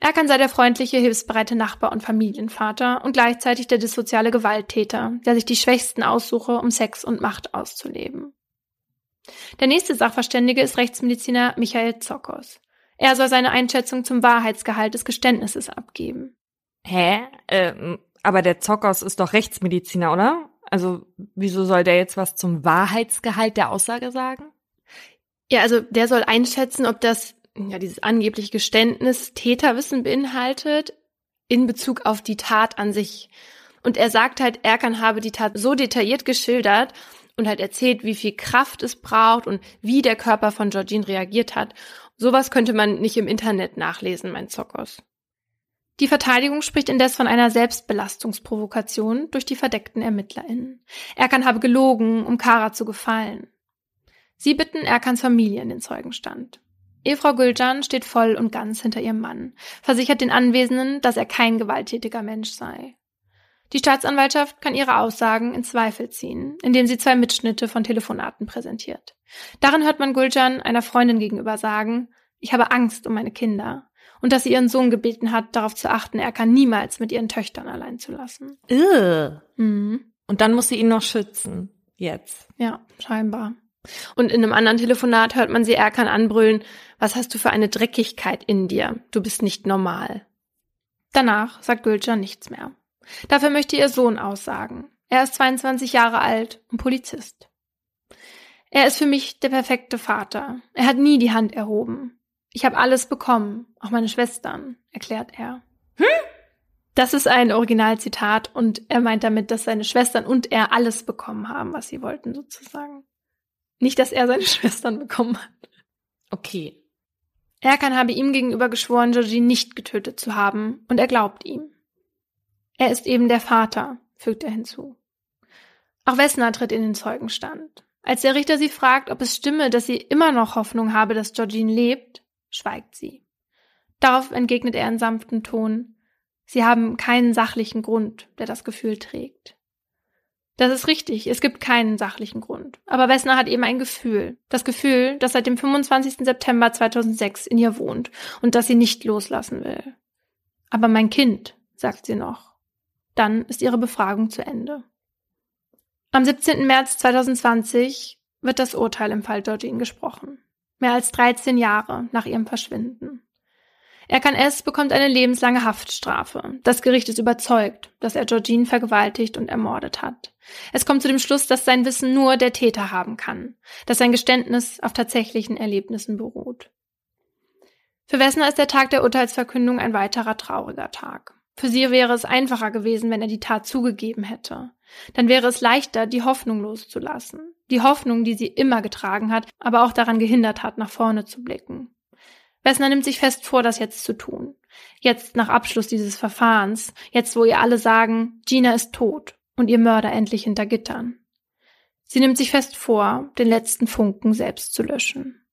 Erkan sei der freundliche, hilfsbereite Nachbar und Familienvater und gleichzeitig der dissoziale Gewalttäter, der sich die Schwächsten aussuche, um Sex und Macht auszuleben. Der nächste Sachverständige ist Rechtsmediziner Michael Zokos. Er soll seine Einschätzung zum Wahrheitsgehalt des Geständnisses abgeben. Hä? Ähm, aber der Zockers ist doch Rechtsmediziner, oder? Also wieso soll der jetzt was zum Wahrheitsgehalt der Aussage sagen? Ja, also der soll einschätzen, ob das, ja, dieses angebliche Geständnis Täterwissen beinhaltet in Bezug auf die Tat an sich. Und er sagt halt, Erkan habe die Tat so detailliert geschildert und halt erzählt, wie viel Kraft es braucht und wie der Körper von Georgine reagiert hat. Sowas könnte man nicht im Internet nachlesen, mein Zockers. Die Verteidigung spricht indes von einer Selbstbelastungsprovokation durch die verdeckten ErmittlerInnen. Erkan habe gelogen, um Kara zu gefallen. Sie bitten Erkans Familie in den Zeugenstand. Ehefrau Gülcan steht voll und ganz hinter ihrem Mann, versichert den Anwesenden, dass er kein gewalttätiger Mensch sei. Die Staatsanwaltschaft kann ihre Aussagen in Zweifel ziehen, indem sie zwei Mitschnitte von Telefonaten präsentiert. Darin hört man Gülcan einer Freundin gegenüber sagen, ich habe Angst um meine Kinder und dass sie ihren Sohn gebeten hat, darauf zu achten, er kann niemals mit ihren Töchtern allein zu lassen. Mhm. Und dann muss sie ihn noch schützen. Jetzt. Ja, scheinbar. Und in einem anderen Telefonat hört man sie Erkan anbrüllen, was hast du für eine Dreckigkeit in dir? Du bist nicht normal. Danach sagt Gülcan nichts mehr. Dafür möchte ihr Sohn aussagen. Er ist 22 Jahre alt und Polizist. Er ist für mich der perfekte Vater. Er hat nie die Hand erhoben. Ich habe alles bekommen, auch meine Schwestern, erklärt er. Hm? Das ist ein Originalzitat und er meint damit, dass seine Schwestern und er alles bekommen haben, was sie wollten, sozusagen. Nicht, dass er seine Schwestern bekommen hat. Okay. Erkan habe ihm gegenüber geschworen, Georgine nicht getötet zu haben, und er glaubt ihm. Er ist eben der Vater, fügt er hinzu. Auch Wessner tritt in den Zeugenstand. Als der Richter sie fragt, ob es stimme, dass sie immer noch Hoffnung habe, dass Georgine lebt, schweigt sie. Darauf entgegnet er in sanftem Ton, sie haben keinen sachlichen Grund, der das Gefühl trägt. Das ist richtig, es gibt keinen sachlichen Grund. Aber Wessner hat eben ein Gefühl. Das Gefühl, das seit dem 25. September 2006 in ihr wohnt und das sie nicht loslassen will. Aber mein Kind, sagt sie noch. Dann ist ihre Befragung zu Ende. Am 17. März 2020 wird das Urteil im Fall Georgine gesprochen. Mehr als 13 Jahre nach ihrem Verschwinden. Erkan S. bekommt eine lebenslange Haftstrafe. Das Gericht ist überzeugt, dass er Georgine vergewaltigt und ermordet hat. Es kommt zu dem Schluss, dass sein Wissen nur der Täter haben kann, dass sein Geständnis auf tatsächlichen Erlebnissen beruht. Für Wessner ist der Tag der Urteilsverkündung ein weiterer trauriger Tag. Für sie wäre es einfacher gewesen, wenn er die Tat zugegeben hätte. Dann wäre es leichter, die Hoffnung loszulassen. Die Hoffnung, die sie immer getragen hat, aber auch daran gehindert hat, nach vorne zu blicken. Wessner nimmt sich fest vor, das jetzt zu tun. Jetzt nach Abschluss dieses Verfahrens, jetzt wo ihr alle sagen, Gina ist tot und ihr Mörder endlich hinter Gittern. Sie nimmt sich fest vor, den letzten Funken selbst zu löschen.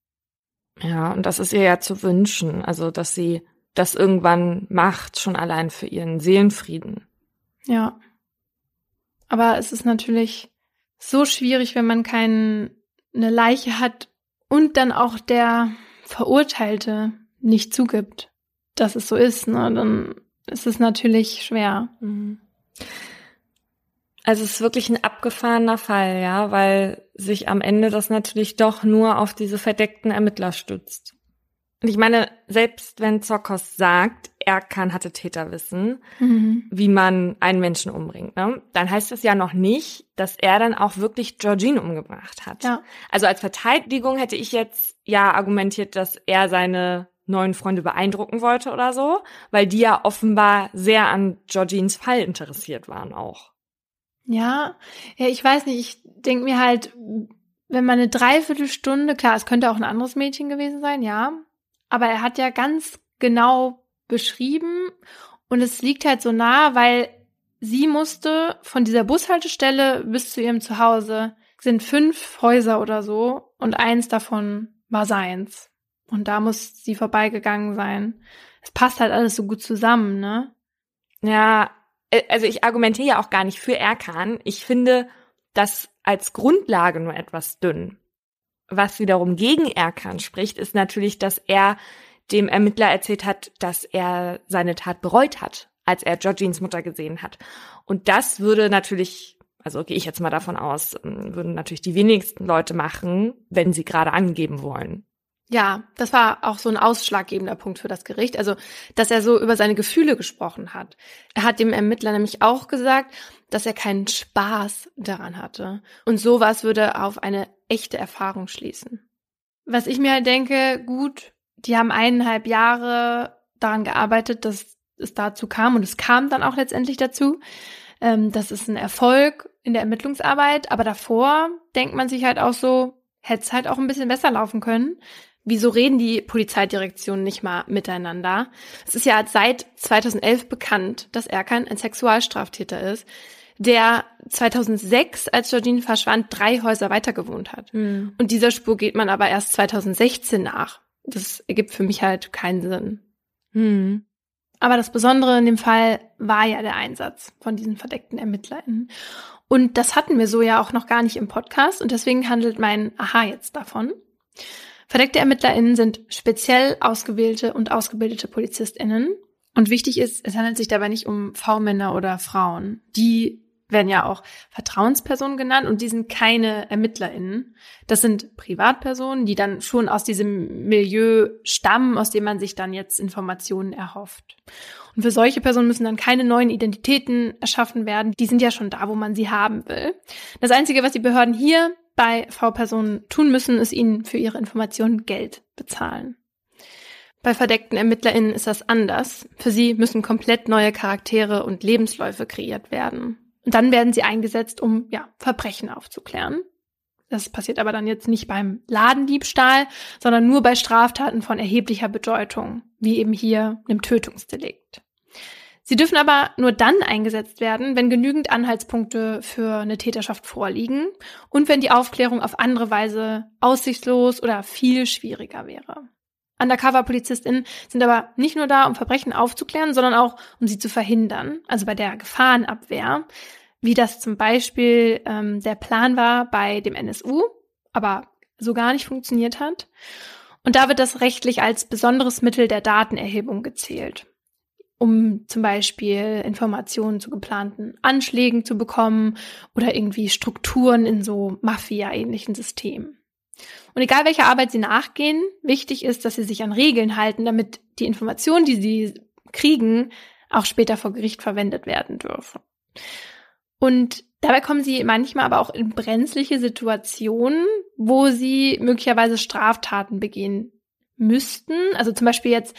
Ja, und das ist ihr ja zu wünschen, also dass sie das irgendwann macht, schon allein für ihren Seelenfrieden. Ja. Aber es ist natürlich so schwierig, wenn man keine Leiche hat und dann auch der Verurteilte nicht zugibt, dass es so ist, ne, dann ist es natürlich schwer. Mhm. Also es ist wirklich ein abgefahrener Fall, ja, weil sich am Ende das natürlich doch nur auf diese verdeckten Ermittler stützt. Und ich meine, selbst wenn Zokos sagt, Erkan hatte Täterwissen, mhm. wie man einen Menschen umbringt, ne? dann heißt das ja noch nicht, dass er dann auch wirklich Georgine umgebracht hat. Ja. Also als Verteidigung hätte ich jetzt ja argumentiert, dass er seine neuen Freunde beeindrucken wollte oder so, weil die ja offenbar sehr an Georgines Fall interessiert waren auch. Ja, ja, ich weiß nicht, ich denke mir halt, wenn man eine Dreiviertelstunde, klar, es könnte auch ein anderes Mädchen gewesen sein, ja, aber er hat ja ganz genau beschrieben und es liegt halt so nah, weil sie musste von dieser Bushaltestelle bis zu ihrem Zuhause sind fünf Häuser oder so und eins davon war seins. Und da muss sie vorbeigegangen sein. Es passt halt alles so gut zusammen, ne? Ja, äh, also ich argumentiere ja auch gar nicht für Erkan. Ich finde das als Grundlage nur etwas dünn. Was wiederum gegen Erkan spricht, ist natürlich, dass er dem Ermittler erzählt hat, dass er seine Tat bereut hat, als er Georgines Mutter gesehen hat. Und das würde natürlich, also gehe ich jetzt mal davon aus, ähm, würden natürlich die wenigsten Leute machen, wenn sie gerade angeben wollen. Ja, das war auch so ein ausschlaggebender Punkt für das Gericht, also dass er so über seine Gefühle gesprochen hat. Er hat dem Ermittler nämlich auch gesagt, dass er keinen Spaß daran hatte. Und sowas würde auf eine echte Erfahrung schließen. Was ich mir halt denke, gut, die haben eineinhalb Jahre daran gearbeitet, dass es dazu kam und es kam dann auch letztendlich dazu. Ähm, das ist ein Erfolg in der Ermittlungsarbeit, aber davor denkt man sich halt auch so, hätte es halt auch ein bisschen besser laufen können. Wieso reden die Polizeidirektionen nicht mal miteinander? Es ist ja seit 2011 bekannt, dass Erkan ein Sexualstraftäter ist, der 2006, als Georgine verschwand, drei Häuser weiter gewohnt hat. Mhm. Und dieser Spur geht man aber erst 2016 nach. Das ergibt für mich halt keinen Sinn. Hm. Aber das Besondere in dem Fall war ja der Einsatz von diesen verdeckten ErmittlerInnen. Und das hatten wir so ja auch noch gar nicht im Podcast und deswegen handelt mein Aha jetzt davon. Verdeckte ErmittlerInnen sind speziell ausgewählte und ausgebildete PolizistInnen. Und wichtig ist, es handelt sich dabei nicht um V-Männer oder Frauen. Die werden ja auch Vertrauenspersonen genannt und die sind keine ErmittlerInnen. Das sind Privatpersonen, die dann schon aus diesem Milieu stammen, aus dem man sich dann jetzt Informationen erhofft. Und für solche Personen müssen dann keine neuen Identitäten erschaffen werden. Die sind ja schon da, wo man sie haben will. Das Einzige, was die Behörden hier bei V-Personen tun müssen, ist ihnen für ihre Informationen Geld bezahlen. Bei verdeckten ErmittlerInnen ist das anders. Für sie müssen komplett neue Charaktere und Lebensläufe kreiert werden. Und dann werden sie eingesetzt, um ja, Verbrechen aufzuklären. Das passiert aber dann jetzt nicht beim Ladendiebstahl, sondern nur bei Straftaten von erheblicher Bedeutung, wie eben hier einem Tötungsdelikt. Sie dürfen aber nur dann eingesetzt werden, wenn genügend Anhaltspunkte für eine Täterschaft vorliegen und wenn die Aufklärung auf andere Weise aussichtslos oder viel schwieriger wäre. Undercover-PolizistInnen sind aber nicht nur da, um Verbrechen aufzuklären, sondern auch, um sie zu verhindern, also bei der Gefahrenabwehr, wie das zum Beispiel ähm, der Plan war bei dem NSU, aber so gar nicht funktioniert hat. Und da wird das rechtlich als besonderes Mittel der Datenerhebung gezählt um zum Beispiel Informationen zu geplanten Anschlägen zu bekommen oder irgendwie Strukturen in so Mafia-ähnlichen Systemen. Und egal welcher Arbeit Sie nachgehen, wichtig ist, dass Sie sich an Regeln halten, damit die Informationen, die Sie kriegen, auch später vor Gericht verwendet werden dürfen. Und dabei kommen Sie manchmal aber auch in brenzliche Situationen, wo Sie möglicherweise Straftaten begehen müssten. Also zum Beispiel jetzt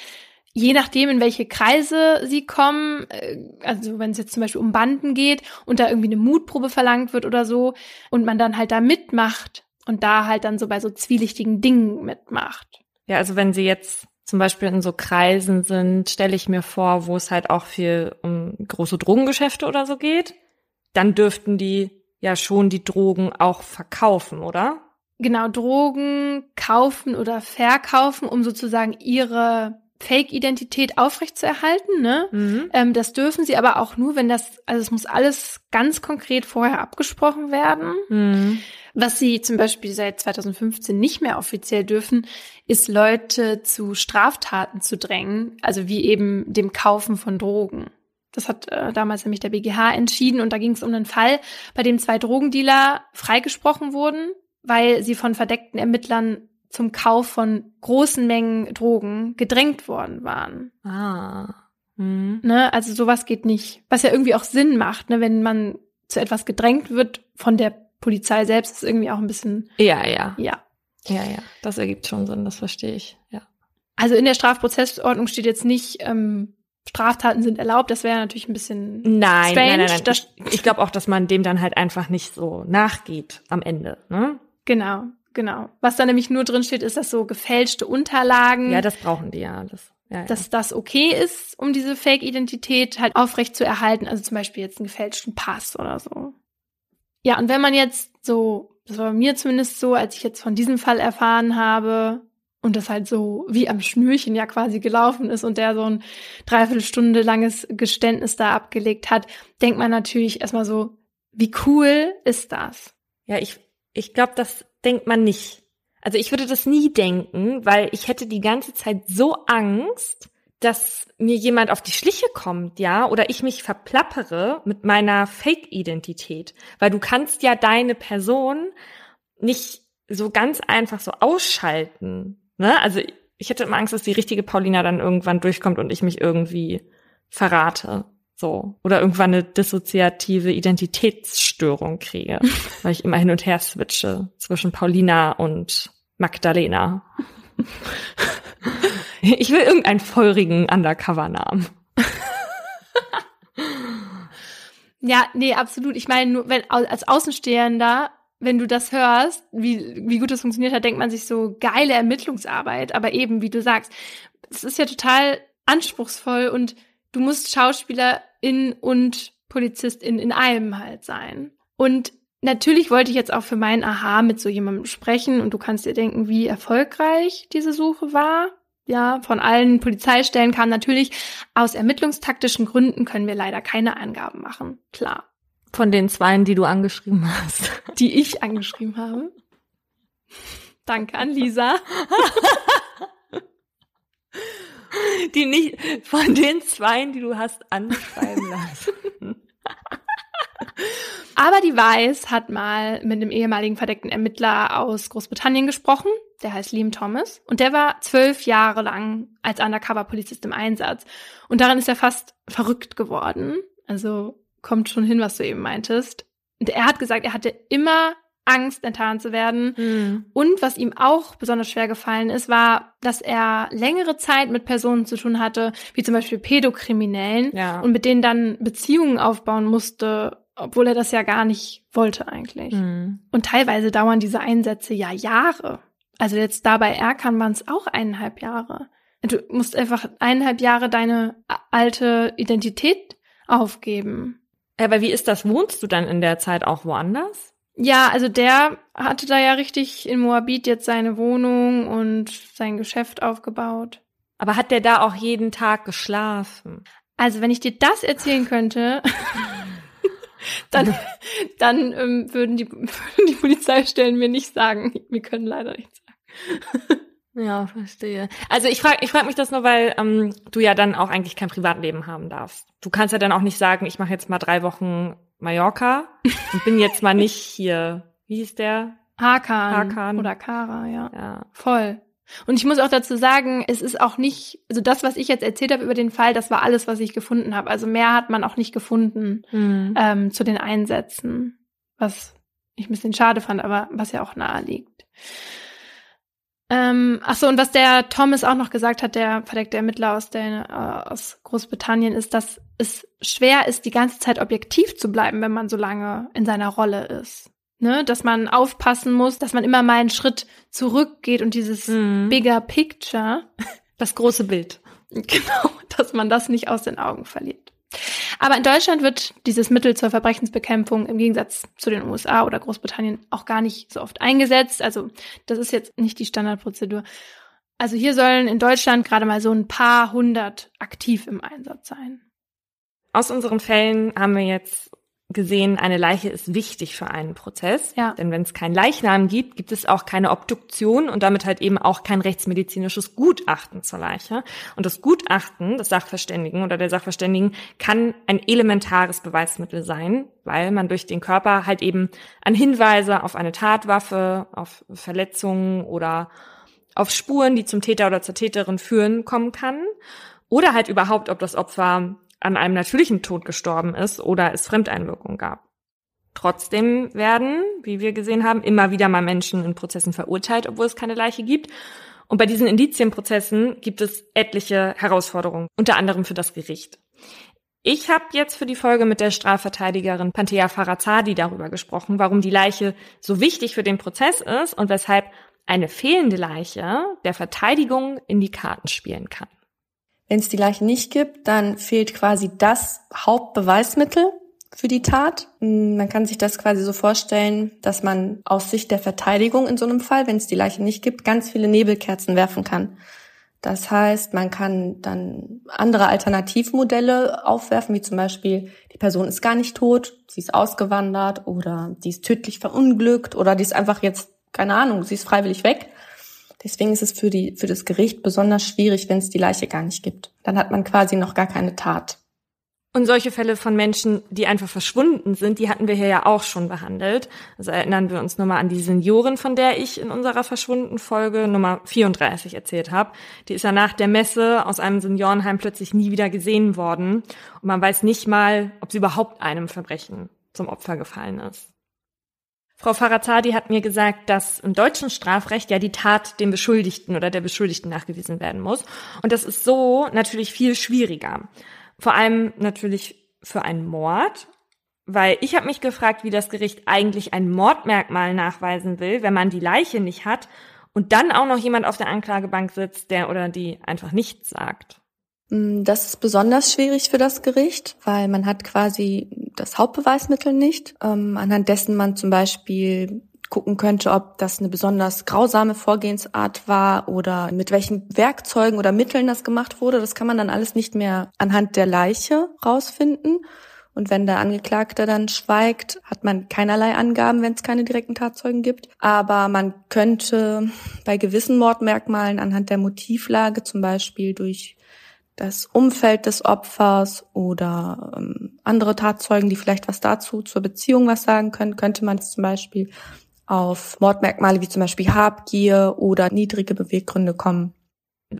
je nachdem, in welche Kreise sie kommen, äh, also wenn es jetzt zum Beispiel um Banden geht und da irgendwie eine Mutprobe verlangt wird oder so und man dann halt da mitmacht und da halt dann so bei so zwielichtigen Dingen mitmacht. Ja, also wenn sie jetzt zum Beispiel in so Kreisen sind, stelle ich mir vor, wo es halt auch viel um große Drogengeschäfte oder so geht, dann dürften die ja schon die Drogen auch verkaufen, oder? Genau, Drogen kaufen oder verkaufen, um sozusagen ihre Fake-Identität aufrechtzuerhalten. Ne? Mhm. Ähm, das dürfen sie aber auch nur, wenn das, also es muss alles ganz konkret vorher abgesprochen werden. Mhm. Was sie zum Beispiel seit 2015 nicht mehr offiziell dürfen, ist Leute zu Straftaten zu drängen, also wie eben dem Kaufen von Drogen. Das hat äh, damals nämlich der BGH entschieden und da ging es um einen Fall, bei dem zwei Drogendealer freigesprochen wurden, weil sie von verdeckten Ermittlern zum Kauf von großen Mengen Drogen gedrängt worden waren. Ah. Mhm. Ne, also sowas geht nicht. Was ja irgendwie auch Sinn macht, ne, wenn man zu etwas gedrängt wird von der Polizei selbst, ist irgendwie auch ein bisschen. Ja, ja. Ja. Ja, ja. Das ergibt schon Sinn, das verstehe ich. Ja. Also in der Strafprozessordnung steht jetzt nicht, ähm, Straftaten sind erlaubt, das wäre natürlich ein bisschen nein, strange. Nein, nein, nein. Ich, ich glaube auch, dass man dem dann halt einfach nicht so nachgeht am Ende. Ne? Genau. Genau. Was da nämlich nur drin steht, ist, dass so gefälschte Unterlagen. Ja, das brauchen die ja alles. Ja, dass ja. das okay ist, um diese Fake-Identität halt aufrecht zu erhalten. Also zum Beispiel jetzt einen gefälschten Pass oder so. Ja, und wenn man jetzt so, das war bei mir zumindest so, als ich jetzt von diesem Fall erfahren habe und das halt so wie am Schnürchen ja quasi gelaufen ist und der so ein Dreiviertelstunde langes Geständnis da abgelegt hat, denkt man natürlich erstmal so, wie cool ist das? Ja, ich, ich glaube, das denkt man nicht. Also ich würde das nie denken, weil ich hätte die ganze Zeit so Angst, dass mir jemand auf die Schliche kommt, ja, oder ich mich verplappere mit meiner Fake-Identität, weil du kannst ja deine Person nicht so ganz einfach so ausschalten, ne? Also ich hätte immer Angst, dass die richtige Paulina dann irgendwann durchkommt und ich mich irgendwie verrate. So. Oder irgendwann eine dissoziative Identitätsstörung kriege, weil ich immer hin und her switche zwischen Paulina und Magdalena. ich will irgendeinen feurigen Undercover-Namen. ja, nee, absolut. Ich meine, nur wenn als Außenstehender, wenn du das hörst, wie, wie gut das funktioniert hat, denkt man sich so geile Ermittlungsarbeit. Aber eben, wie du sagst, es ist ja total anspruchsvoll und du musst Schauspielerin und Polizistin in einem halt sein. Und natürlich wollte ich jetzt auch für mein Aha mit so jemandem sprechen und du kannst dir denken, wie erfolgreich diese Suche war. Ja, von allen Polizeistellen kam natürlich, aus ermittlungstaktischen Gründen können wir leider keine Angaben machen. Klar. Von den zweien, die du angeschrieben hast. Die ich angeschrieben habe. Danke an Lisa. die nicht von den Zweien, die du hast anschreiben lassen. Aber die Weiß hat mal mit einem ehemaligen verdeckten Ermittler aus Großbritannien gesprochen. Der heißt Liam Thomas. Und der war zwölf Jahre lang als Undercover-Polizist im Einsatz. Und daran ist er fast verrückt geworden. Also kommt schon hin, was du eben meintest. Und er hat gesagt, er hatte immer Angst, enttarnt zu werden. Mhm. Und was ihm auch besonders schwer gefallen ist, war, dass er längere Zeit mit Personen zu tun hatte, wie zum Beispiel Pädokriminellen, ja. und mit denen dann Beziehungen aufbauen musste, obwohl er das ja gar nicht wollte eigentlich. Mhm. Und teilweise dauern diese Einsätze ja Jahre. Also jetzt da bei Erkan waren es auch eineinhalb Jahre. Du musst einfach eineinhalb Jahre deine alte Identität aufgeben. Aber wie ist das? Wohnst du dann in der Zeit auch woanders? Ja, also der hatte da ja richtig in Moabit jetzt seine Wohnung und sein Geschäft aufgebaut. Aber hat der da auch jeden Tag geschlafen? Also wenn ich dir das erzählen könnte, dann, dann ähm, würden, die, würden die Polizeistellen mir nicht sagen, wir können leider nichts sagen. Ja, verstehe. Also ich frage ich frag mich das nur, weil ähm, du ja dann auch eigentlich kein Privatleben haben darfst. Du kannst ja dann auch nicht sagen, ich mache jetzt mal drei Wochen Mallorca und bin jetzt mal nicht hier. Wie hieß der? Hakan, Hakan. oder Kara, ja. Ja. Voll. Und ich muss auch dazu sagen, es ist auch nicht, also das, was ich jetzt erzählt habe über den Fall, das war alles, was ich gefunden habe. Also mehr hat man auch nicht gefunden Hm. ähm, zu den Einsätzen, was ich ein bisschen schade fand, aber was ja auch nahe liegt. Ähm, ach so, und was der Thomas auch noch gesagt hat, der verdeckte Ermittler aus, der, äh, aus Großbritannien, ist, dass es schwer ist, die ganze Zeit objektiv zu bleiben, wenn man so lange in seiner Rolle ist. Ne? Dass man aufpassen muss, dass man immer mal einen Schritt zurückgeht und dieses Mhm. bigger picture, Das große Bild. genau, dass man das nicht aus den Augen verliert. Aber in Deutschland wird dieses Mittel zur Verbrechensbekämpfung im Gegensatz zu den USA oder Großbritannien auch gar nicht so oft eingesetzt. Also das ist jetzt nicht die Standardprozedur. Also hier sollen in Deutschland gerade mal so ein paar hundert aktiv im Einsatz sein. Aus unseren Fällen haben wir jetzt gesehen, eine Leiche ist wichtig für einen Prozess. Ja. Denn wenn es keinen Leichnam gibt, gibt es auch keine Obduktion und damit halt eben auch kein rechtsmedizinisches Gutachten zur Leiche. Und das Gutachten des Sachverständigen oder der Sachverständigen kann ein elementares Beweismittel sein, weil man durch den Körper halt eben an Hinweise auf eine Tatwaffe, auf Verletzungen oder auf Spuren, die zum Täter oder zur Täterin führen, kommen kann. Oder halt überhaupt, ob das Opfer an einem natürlichen Tod gestorben ist oder es Fremdeinwirkung gab. Trotzdem werden, wie wir gesehen haben, immer wieder mal Menschen in Prozessen verurteilt, obwohl es keine Leiche gibt. Und bei diesen Indizienprozessen gibt es etliche Herausforderungen, unter anderem für das Gericht. Ich habe jetzt für die Folge mit der Strafverteidigerin Panthea Farazadi darüber gesprochen, warum die Leiche so wichtig für den Prozess ist und weshalb eine fehlende Leiche der Verteidigung in die Karten spielen kann. Wenn es die Leiche nicht gibt, dann fehlt quasi das Hauptbeweismittel für die Tat. Mm, Man kann sich das quasi so vorstellen, dass man aus Sicht der Verteidigung in so einem Fall, wenn es die Leiche nicht gibt, ganz viele Nebelkerzen werfen kann. Das heißt, man kann dann andere Alternativmodelle aufwerfen, wie zum Beispiel, die Person ist gar nicht tot, sie ist ausgewandert oder die ist tödlich verunglückt oder die ist einfach jetzt, keine Ahnung, sie ist freiwillig weg. Deswegen ist es für, die, für das Gericht besonders schwierig, wenn es die Leiche gar nicht gibt. Dann hat man quasi noch gar keine Tat. Und solche Fälle von Menschen, die einfach verschwunden sind, die hatten wir hier ja auch schon behandelt. Also erinnern wir uns nochmal an die Seniorin, von der ich in unserer verschwunden Folge Nummer 34 erzählt habe. Die ist ja nach der Messe aus einem Seniorenheim plötzlich nie wieder gesehen worden. Und man weiß nicht mal, ob sie überhaupt einem Verbrechen zum Opfer gefallen ist. Frau Farazadi hat mir gesagt, dass im deutschen Strafrecht ja die Tat dem Beschuldigten oder der Beschuldigten nachgewiesen werden muss. Und das ist so natürlich viel schwieriger. Vor allem natürlich für einen Mord, weil ich habe mich gefragt, wie das Gericht eigentlich ein Mordmerkmal nachweisen will, wenn man die Leiche nicht hat und dann auch noch jemand auf der Anklagebank sitzt, der oder die einfach nichts sagt. Mm, Das ist besonders schwierig für das Gericht, weil man hat quasi das Hauptbeweismittel nicht, ähm, anhand dessen man zum Beispiel gucken könnte, ob das eine besonders grausame Vorgehensart war oder mit welchen Werkzeugen oder Mitteln das gemacht wurde. Das kann man dann alles nicht mehr anhand der Leiche rausfinden. Und wenn der Angeklagte dann schweigt, hat man keinerlei Angaben, wenn es keine direkten Tatzeugen gibt. Aber man könnte bei gewissen Mordmerkmalen anhand der Motivlage, zum Beispiel durch das Umfeld des Opfers oder ähm, andere Tatzeugen, die vielleicht was dazu zur Beziehung was sagen können, könnte man es zum Beispiel auf Mordmerkmale wie zum Beispiel Habgier oder niedrige Beweggründe kommen.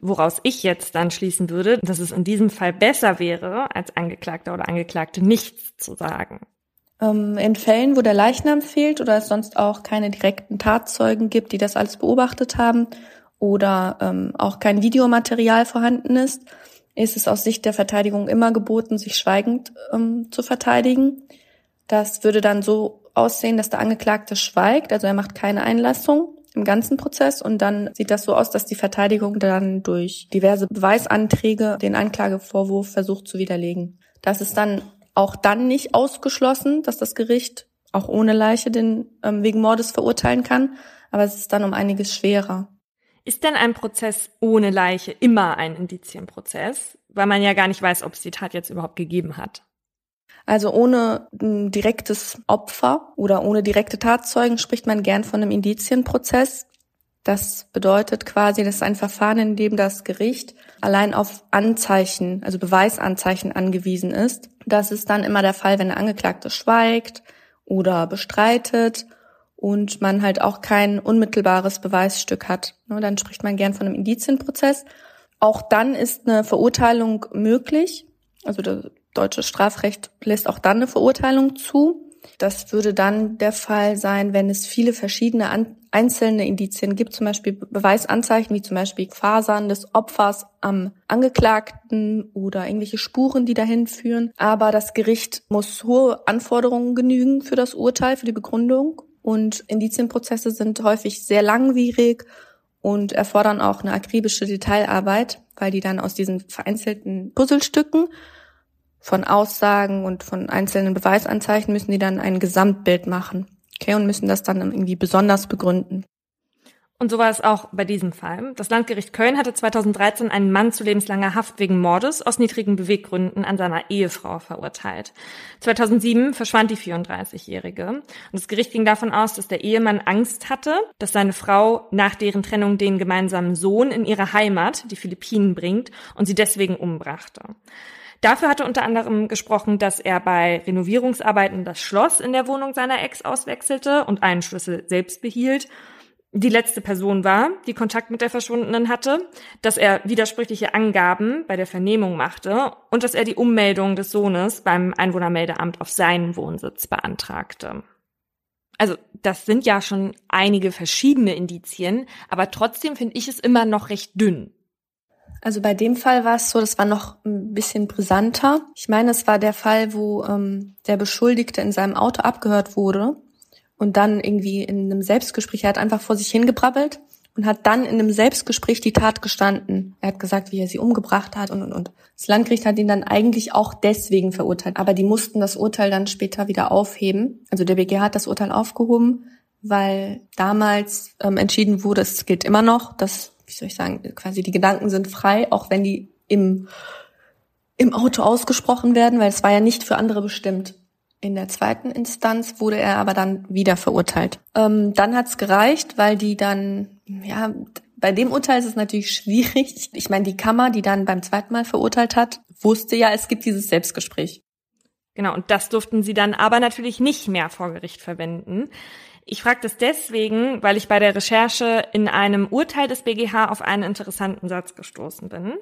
Woraus ich jetzt dann schließen würde, dass es in diesem Fall besser wäre, als Angeklagter oder Angeklagte nichts zu sagen. Ähm, in Fällen, wo der Leichnam fehlt oder es sonst auch keine direkten Tatzeugen gibt, die das alles beobachtet haben oder ähm, auch kein Videomaterial vorhanden ist, ist es aus Sicht der Verteidigung immer geboten, sich schweigend ähm, zu verteidigen. Das würde dann so aussehen, dass der Angeklagte schweigt, also er macht keine Einlassung im ganzen Prozess und dann sieht das so aus, dass die Verteidigung dann durch diverse Beweisanträge den Anklagevorwurf versucht zu widerlegen. Das ist dann auch dann nicht ausgeschlossen, dass das Gericht auch ohne Leiche den ähm, wegen Mordes verurteilen kann, aber es ist dann um einiges schwerer. Ist denn ein Prozess ohne Leiche immer ein Indizienprozess, weil man ja gar nicht weiß, ob es die Tat jetzt überhaupt gegeben hat? Also ohne ein direktes Opfer oder ohne direkte Tatzeugen spricht man gern von einem Indizienprozess. Das bedeutet quasi, das ist ein Verfahren, in dem das Gericht allein auf Anzeichen, also Beweisanzeichen angewiesen ist. Das ist dann immer der Fall, wenn der Angeklagte schweigt oder bestreitet und man halt auch kein unmittelbares Beweisstück hat. Ne, dann spricht man gern von einem Indizienprozess. Auch dann ist eine Verurteilung möglich. Also deutsches Strafrecht lässt auch dann eine Verurteilung zu. Das würde dann der Fall sein, wenn es viele verschiedene an, einzelne Indizien gibt, zum Beispiel Beweisanzeichen, wie zum Beispiel Fasern des Opfers am Angeklagten oder irgendwelche Spuren, die dahin führen. Aber das Gericht muss hohe Anforderungen genügen für das Urteil, für die Begründung. Und Indizienprozesse sind häufig sehr langwierig und erfordern auch eine akribische Detailarbeit, weil die dann aus diesen vereinzelten Puzzlestücken von Aussagen und von einzelnen Beweisanzeichen müssen die dann ein Gesamtbild machen. Okay, und müssen das dann irgendwie besonders begründen. Und so war es auch bei diesem Fall. Das Landgericht Köln hatte 2013 einen Mann zu lebenslanger Haft wegen Mordes aus niedrigen Beweggründen an seiner Ehefrau verurteilt. 2007 verschwand die 34-Jährige. Und das Gericht ging davon aus, dass der Ehemann Angst hatte, dass seine Frau nach deren Trennung den gemeinsamen Sohn in ihre Heimat, die Philippinen, bringt und sie deswegen umbrachte. Dafür hatte unter anderem gesprochen, dass er bei Renovierungsarbeiten das Schloss in der Wohnung seiner Ex auswechselte und einen Schlüssel selbst behielt. Die letzte Person war, die Kontakt mit der Verschwundenen hatte, dass er widersprüchliche Angaben bei der Vernehmung machte und dass er die Ummeldung des Sohnes beim Einwohnermeldeamt auf seinen Wohnsitz beantragte. Also das sind ja schon einige verschiedene Indizien, aber trotzdem finde ich es immer noch recht dünn. Also bei dem Fall war es so, das war noch ein bisschen brisanter. Ich meine, es war der Fall, wo ähm, der Beschuldigte in seinem Auto abgehört wurde und dann irgendwie in einem Selbstgespräch, er hat einfach vor sich hingebrabbelt und hat dann in einem Selbstgespräch die Tat gestanden. Er hat gesagt, wie er sie umgebracht hat und, und, und. Das Landgericht hat ihn dann eigentlich auch deswegen verurteilt. Aber die mussten das Urteil dann später wieder aufheben. Also der BGH hat das Urteil aufgehoben, weil damals ähm, entschieden wurde, es gilt immer noch, dass wie soll ich sagen, quasi die Gedanken sind frei, auch wenn die im, im Auto ausgesprochen werden, weil es war ja nicht für andere bestimmt. In der zweiten Instanz wurde er aber dann wieder verurteilt. Ähm, dann hat's gereicht, weil die dann, ja, bei dem Urteil ist es natürlich schwierig. Ich meine, die Kammer, die dann beim zweiten Mal verurteilt hat, wusste ja, es gibt dieses Selbstgespräch. Genau, und das durften sie dann aber natürlich nicht mehr vor Gericht verwenden. Ich frage das deswegen, weil ich bei der Recherche in einem Urteil des BGH auf einen interessanten Satz gestoßen bin.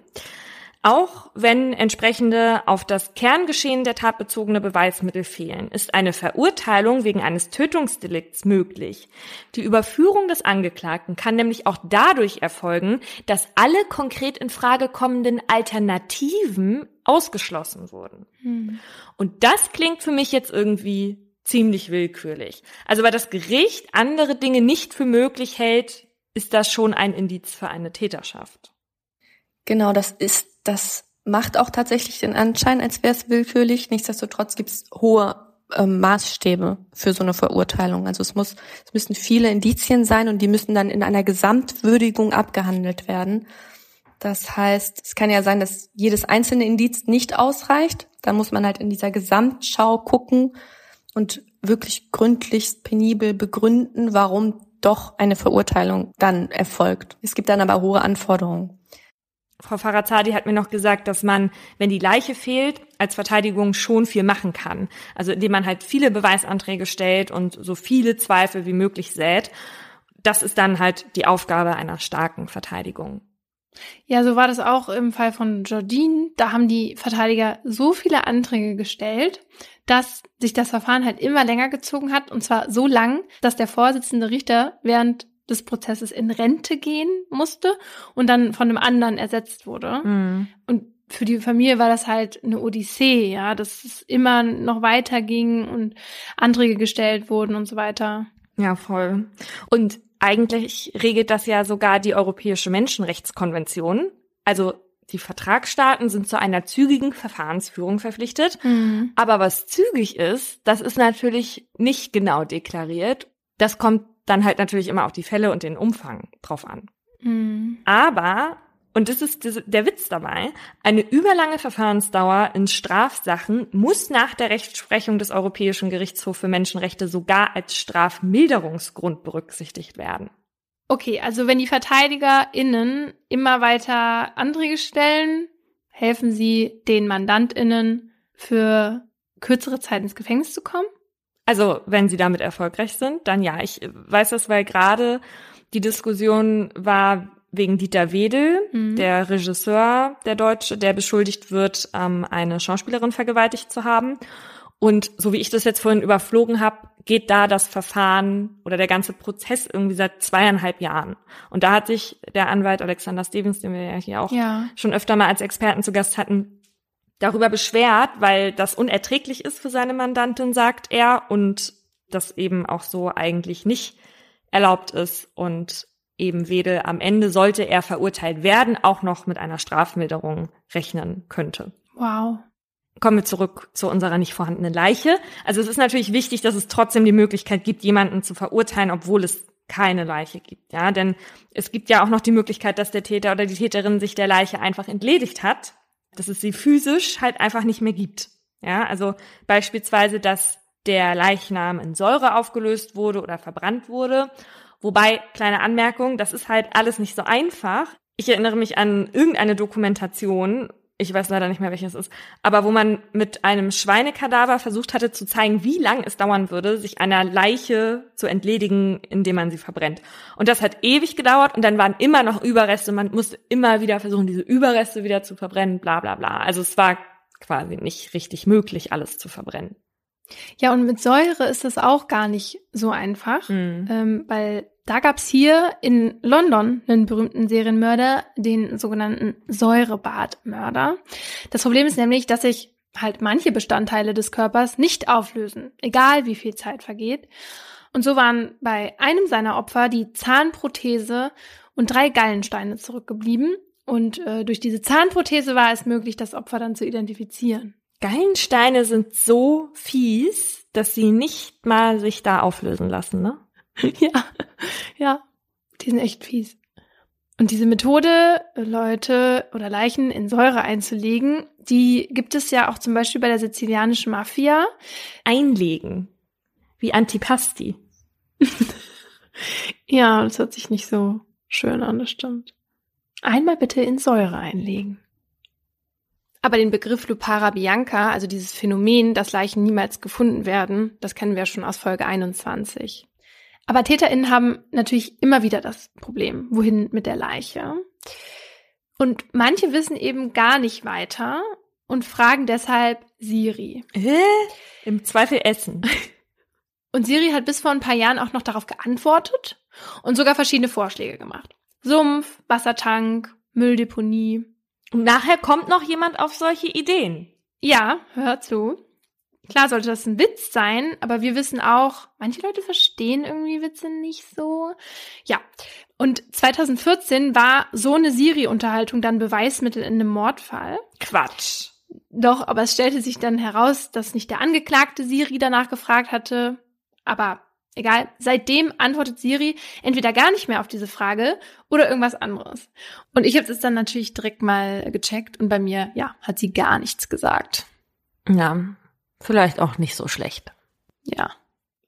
Auch wenn entsprechende auf das Kerngeschehen der Tat bezogene Beweismittel fehlen, ist eine Verurteilung wegen eines Tötungsdelikts möglich. Die Überführung des Angeklagten kann nämlich auch dadurch erfolgen, dass alle konkret in Frage kommenden Alternativen ausgeschlossen wurden. Hm. Und das klingt für mich jetzt irgendwie ziemlich willkürlich. Also weil das Gericht andere Dinge nicht für möglich hält, ist das schon ein Indiz für eine Täterschaft. Genau, das ist, das macht auch tatsächlich den Anschein, als wäre es willkürlich. Nichtsdestotrotz gibt es hohe ähm, Maßstäbe für so eine Verurteilung. Also es muss, es müssen viele Indizien sein und die müssen dann in einer Gesamtwürdigung abgehandelt werden. Das heißt, es kann ja sein, dass jedes einzelne Indiz nicht ausreicht. Da muss man halt in dieser Gesamtschau gucken, und wirklich gründlich, penibel begründen, warum doch eine Verurteilung dann erfolgt. Es gibt dann aber hohe Anforderungen. Frau Farazadi hat mir noch gesagt, dass man, wenn die Leiche fehlt, als Verteidigung schon viel machen kann. Also indem man halt viele Beweisanträge stellt und so viele Zweifel wie möglich sät. Das ist dann halt die Aufgabe einer starken Verteidigung. Ja, so war das auch im Fall von Jordine. Da haben die Verteidiger so viele Anträge gestellt, dass sich das Verfahren halt immer länger gezogen hat. Und zwar so lang, dass der Vorsitzende Richter während des Prozesses in Rente gehen musste und dann von einem anderen ersetzt wurde. Mhm. Und für die Familie war das halt eine Odyssee, ja, dass es immer noch weiter ging und Anträge gestellt wurden und so weiter. Ja, voll. Und eigentlich regelt das ja sogar die Europäische Menschenrechtskonvention. Also die Vertragsstaaten sind zu einer zügigen Verfahrensführung verpflichtet. Mhm. Aber was zügig ist, das ist natürlich nicht genau deklariert. Das kommt dann halt natürlich immer auf die Fälle und den Umfang drauf an. Mhm. Aber, und das ist der Witz dabei, eine überlange Verfahrensdauer in Strafsachen muss nach der Rechtsprechung des Europäischen Gerichtshofs für Menschenrechte sogar als Strafmilderungsgrund berücksichtigt werden. Okay, also wenn die VerteidigerInnen immer weiter Anträge stellen, helfen sie den MandantInnen für kürzere Zeit ins Gefängnis zu kommen? Also, wenn sie damit erfolgreich sind, dann ja. Ich weiß das, weil gerade die Diskussion war wegen Dieter Wedel, mhm. der Regisseur, der Deutsche, der beschuldigt wird, ähm, eine Schauspielerin vergewaltigt zu haben. Und so wie ich das jetzt vorhin überflogen habe, geht da das Verfahren oder der ganze Prozess irgendwie seit zweieinhalb Jahren. Und da hat sich der Anwalt Alexander Stevens, den wir ja hier auch ja. schon öfter mal als Experten zu Gast hatten, darüber beschwert, weil das unerträglich ist für seine Mandantin, sagt er, und das eben auch so eigentlich nicht erlaubt ist und eben Wedel am Ende sollte er verurteilt werden, auch noch mit einer Strafmilderung rechnen könnte. Wow. Kommen wir zurück zu unserer nicht vorhandenen Leiche. Also es ist natürlich wichtig, dass es trotzdem die Möglichkeit gibt, jemanden zu verurteilen, obwohl es keine Leiche gibt, ja, denn es gibt ja auch noch die Möglichkeit, dass der Täter oder die Täterin sich der Leiche einfach entledigt hat, dass es sie physisch halt einfach nicht mehr gibt. Ja, also beispielsweise, dass der Leichnam in Säure aufgelöst wurde oder verbrannt wurde. Wobei, kleine Anmerkung, das ist halt alles nicht so einfach. Ich erinnere mich an irgendeine Dokumentation, ich weiß leider nicht mehr, welches ist, aber wo man mit einem Schweinekadaver versucht hatte zu zeigen, wie lang es dauern würde, sich einer Leiche zu entledigen, indem man sie verbrennt. Und das hat ewig gedauert und dann waren immer noch Überreste, man musste immer wieder versuchen, diese Überreste wieder zu verbrennen, bla bla bla. Also es war quasi nicht richtig möglich, alles zu verbrennen. Ja, und mit Säure ist das auch gar nicht so einfach, mhm. ähm, weil da gab's hier in London einen berühmten Serienmörder, den sogenannten Säurebadmörder. Das Problem ist nämlich, dass sich halt manche Bestandteile des Körpers nicht auflösen, egal wie viel Zeit vergeht. Und so waren bei einem seiner Opfer die Zahnprothese und drei Gallensteine zurückgeblieben. Und äh, durch diese Zahnprothese war es möglich, das Opfer dann zu identifizieren. Gallensteine sind so fies, dass sie nicht mal sich da auflösen lassen, ne? ja, ja, die sind echt fies. Und diese Methode, Leute oder Leichen in Säure einzulegen, die gibt es ja auch zum Beispiel bei der sizilianischen Mafia. Einlegen. Wie Antipasti. ja, das hört sich nicht so schön an, das stimmt. Einmal bitte in Säure einlegen. Aber den Begriff Lupara Bianca, also dieses Phänomen, dass Leichen niemals gefunden werden, das kennen wir schon aus Folge 21. Aber TäterInnen haben natürlich immer wieder das Problem, wohin mit der Leiche. Und manche wissen eben gar nicht weiter und fragen deshalb Siri. Hä? Im Zweifel essen. Und Siri hat bis vor ein paar Jahren auch noch darauf geantwortet und sogar verschiedene Vorschläge gemacht. Sumpf, Wassertank, Mülldeponie. Und nachher kommt noch jemand auf solche Ideen. Ja, hör zu. Klar sollte das ein Witz sein, aber wir wissen auch, manche Leute verstehen irgendwie Witze nicht so. Ja. Und 2014 war so eine Siri-Unterhaltung dann Beweismittel in einem Mordfall. Quatsch. Doch, aber es stellte sich dann heraus, dass nicht der Angeklagte Siri danach gefragt hatte. Aber egal, seitdem antwortet Siri entweder gar nicht mehr auf diese Frage oder irgendwas anderes. Und ich habe das dann natürlich direkt mal gecheckt und bei mir, ja, hat sie gar nichts gesagt. Ja, Vielleicht auch nicht so schlecht. Ja.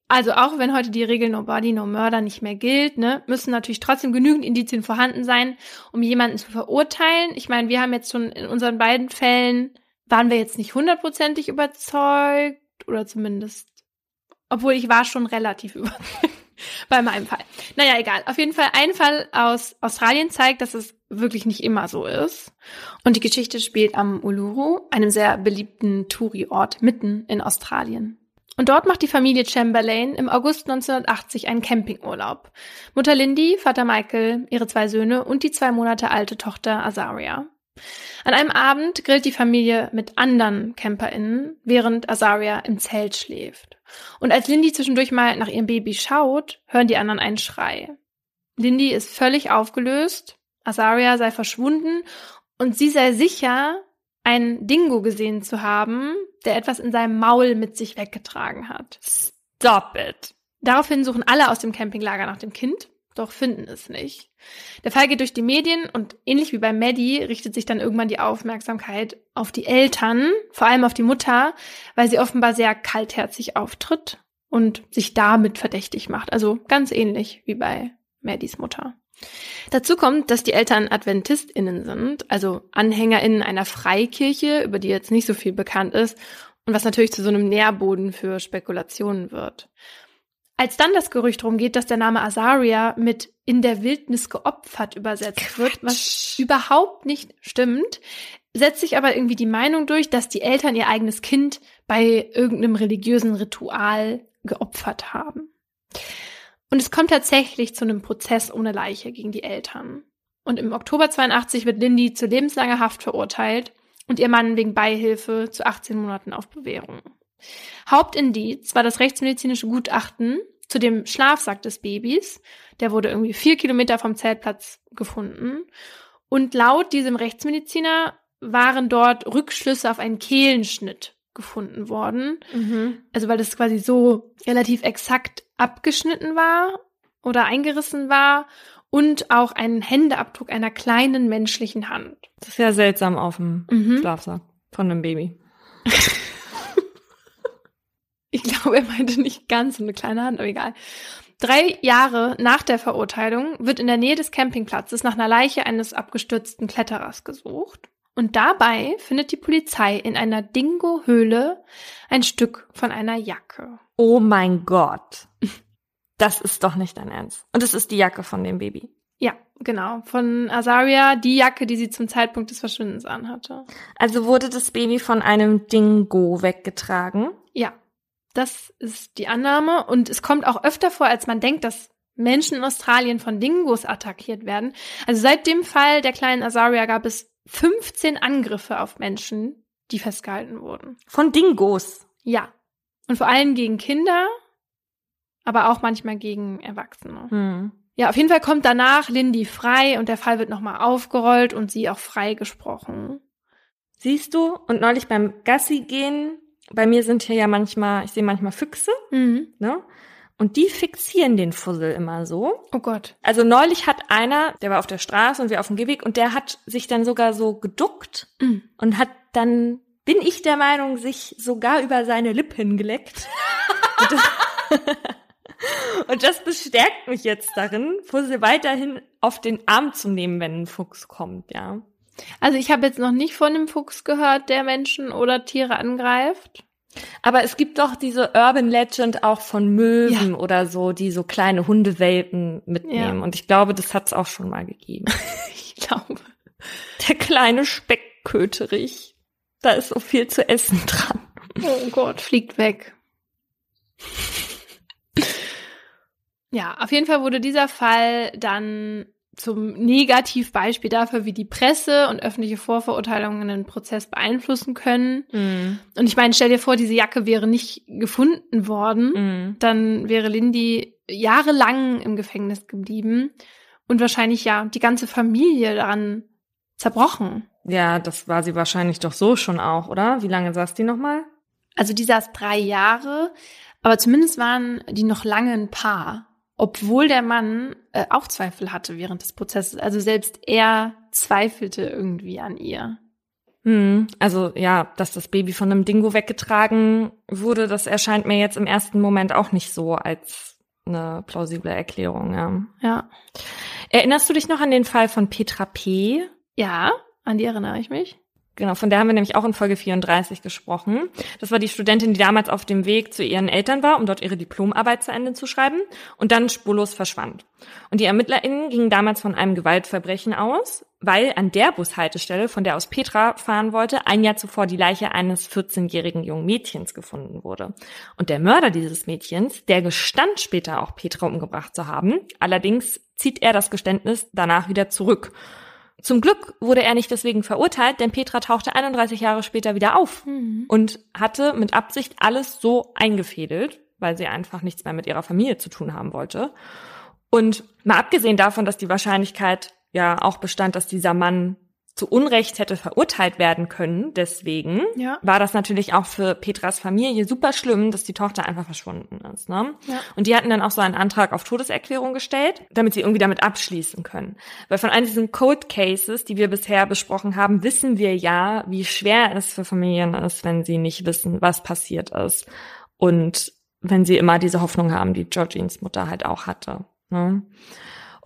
Also auch wenn heute die Regel No Body, No Murder nicht mehr gilt, ne, müssen natürlich trotzdem genügend Indizien vorhanden sein, um jemanden zu verurteilen. Ich meine, wir haben jetzt schon in unseren beiden Fällen, waren wir jetzt nicht hundertprozentig überzeugt oder zumindest, obwohl ich war schon relativ überzeugt bei meinem Fall. Naja, egal. Auf jeden Fall ein Fall aus Australien zeigt, dass es wirklich nicht immer so ist. Und die Geschichte spielt am Uluru, einem sehr beliebten Touri-Ort mitten in Australien. Und dort macht die Familie Chamberlain im August 1980 einen Campingurlaub. Mutter Lindy, Vater Michael, ihre zwei Söhne und die zwei Monate alte Tochter Azaria. An einem Abend grillt die Familie mit anderen CamperInnen, während Azaria im Zelt schläft. Und als Lindy zwischendurch mal nach ihrem Baby schaut, hören die anderen einen Schrei. Lindy ist völlig aufgelöst, Azaria sei verschwunden und sie sei sicher, einen Dingo gesehen zu haben, der etwas in seinem Maul mit sich weggetragen hat. Stop it. Daraufhin suchen alle aus dem Campinglager nach dem Kind, doch finden es nicht. Der Fall geht durch die Medien und ähnlich wie bei Maddie richtet sich dann irgendwann die Aufmerksamkeit auf die Eltern, vor allem auf die Mutter, weil sie offenbar sehr kaltherzig auftritt und sich damit verdächtig macht. Also ganz ähnlich wie bei Maddies Mutter. Dazu kommt, dass die Eltern AdventistInnen sind, also AnhängerInnen einer Freikirche, über die jetzt nicht so viel bekannt ist und was natürlich zu so einem Nährboden für Spekulationen wird. Als dann das Gerücht rumgeht, dass der Name Azaria mit in der Wildnis geopfert übersetzt Quatsch. wird, was überhaupt nicht stimmt, setzt sich aber irgendwie die Meinung durch, dass die Eltern ihr eigenes Kind bei irgendeinem religiösen Ritual geopfert haben. Und es kommt tatsächlich zu einem Prozess ohne Leiche gegen die Eltern. Und im Oktober 82 wird Lindy zu lebenslanger Haft verurteilt und ihr Mann wegen Beihilfe zu 18 Monaten auf Bewährung. Hauptindiz war das rechtsmedizinische Gutachten zu dem Schlafsack des Babys. Der wurde irgendwie vier Kilometer vom Zeltplatz gefunden. Und laut diesem Rechtsmediziner waren dort Rückschlüsse auf einen Kehlenschnitt gefunden worden. Mhm. Also weil das quasi so relativ exakt abgeschnitten war oder eingerissen war und auch einen Händeabdruck einer kleinen menschlichen Hand. Das ist ja seltsam auf dem mhm. Schlafsack von einem Baby. Ich glaube, er meinte nicht ganz so eine kleine Hand, aber egal. Drei Jahre nach der Verurteilung wird in der Nähe des Campingplatzes nach einer Leiche eines abgestürzten Kletterers gesucht. Und dabei findet die Polizei in einer Dingo-Höhle ein Stück von einer Jacke. Oh mein Gott. Das ist doch nicht dein Ernst. Und es ist die Jacke von dem Baby. Ja, genau. Von Azaria, die Jacke, die sie zum Zeitpunkt des Verschwindens anhatte. Also wurde das Baby von einem Dingo weggetragen? Ja. Das ist die Annahme. Und es kommt auch öfter vor, als man denkt, dass Menschen in Australien von Dingos attackiert werden. Also seit dem Fall der kleinen Azaria gab es 15 Angriffe auf Menschen, die festgehalten wurden. Von Dingos? Ja. Und vor allem gegen Kinder, aber auch manchmal gegen Erwachsene. Hm. Ja, auf jeden Fall kommt danach Lindy frei und der Fall wird nochmal aufgerollt und sie auch frei gesprochen. Siehst du, und neulich beim Gassi gehen bei mir sind hier ja manchmal, ich sehe manchmal Füchse, mhm. ne? Und die fixieren den Fussel immer so. Oh Gott. Also neulich hat einer, der war auf der Straße und wir auf dem Gehweg und der hat sich dann sogar so geduckt mhm. und hat dann, bin ich der Meinung, sich sogar über seine Lippen geleckt. und, das, und das bestärkt mich jetzt darin, Fussel weiterhin auf den Arm zu nehmen, wenn ein Fuchs kommt, ja. Also ich habe jetzt noch nicht von einem Fuchs gehört, der Menschen oder Tiere angreift. Aber es gibt doch diese Urban Legend auch von Möwen ja. oder so, die so kleine Hundewelpen mitnehmen. Ja. Und ich glaube, das hat es auch schon mal gegeben. ich glaube. Der kleine Speckköterich. Da ist so viel zu essen dran. Oh Gott, fliegt weg. ja, auf jeden Fall wurde dieser Fall dann zum Negativbeispiel dafür, wie die Presse und öffentliche Vorverurteilungen einen Prozess beeinflussen können. Mm. Und ich meine, stell dir vor, diese Jacke wäre nicht gefunden worden, mm. dann wäre Lindy jahrelang im Gefängnis geblieben und wahrscheinlich ja die ganze Familie daran zerbrochen. Ja, das war sie wahrscheinlich doch so schon auch, oder? Wie lange saß die nochmal? Also die saß drei Jahre, aber zumindest waren die noch lange ein Paar obwohl der Mann äh, auch Zweifel hatte während des Prozesses. Also selbst er zweifelte irgendwie an ihr. Hm, also ja, dass das Baby von einem Dingo weggetragen wurde, das erscheint mir jetzt im ersten Moment auch nicht so als eine plausible Erklärung. Ja. ja. Erinnerst du dich noch an den Fall von Petra P? Ja, an die erinnere ich mich. Genau, von der haben wir nämlich auch in Folge 34 gesprochen. Das war die Studentin, die damals auf dem Weg zu ihren Eltern war, um dort ihre Diplomarbeit zu Ende zu schreiben und dann spurlos verschwand. Und die ErmittlerInnen gingen damals von einem Gewaltverbrechen aus, weil an der Bushaltestelle, von der aus Petra fahren wollte, ein Jahr zuvor die Leiche eines 14-jährigen jungen Mädchens gefunden wurde. Und der Mörder dieses Mädchens, der gestand später auch Petra umgebracht zu haben, allerdings zieht er das Geständnis danach wieder zurück. Zum Glück wurde er nicht deswegen verurteilt, denn Petra tauchte 31 Jahre später wieder auf Mhm. und hatte mit Absicht alles so eingefädelt, weil sie einfach nichts mehr mit ihrer Familie zu tun haben wollte. Und mal abgesehen davon, dass die Wahrscheinlichkeit ja auch bestand, dass dieser Mann zu Unrecht hätte verurteilt werden können, deswegen Ja. war das natürlich auch für Petras Familie super schlimm, dass die Tochter einfach verschwunden ist. Ne? Ja. Und die hatten dann auch so einen Antrag auf Todeserklärung gestellt, damit sie irgendwie damit abschließen können. Weil von all diesen Code Cases, die wir bisher besprochen haben, wissen wir ja, wie schwer es für Familien ist, wenn sie nicht wissen, was passiert ist. Und wenn sie immer diese Hoffnung haben, die Georgines Mutter halt auch hatte. Ne?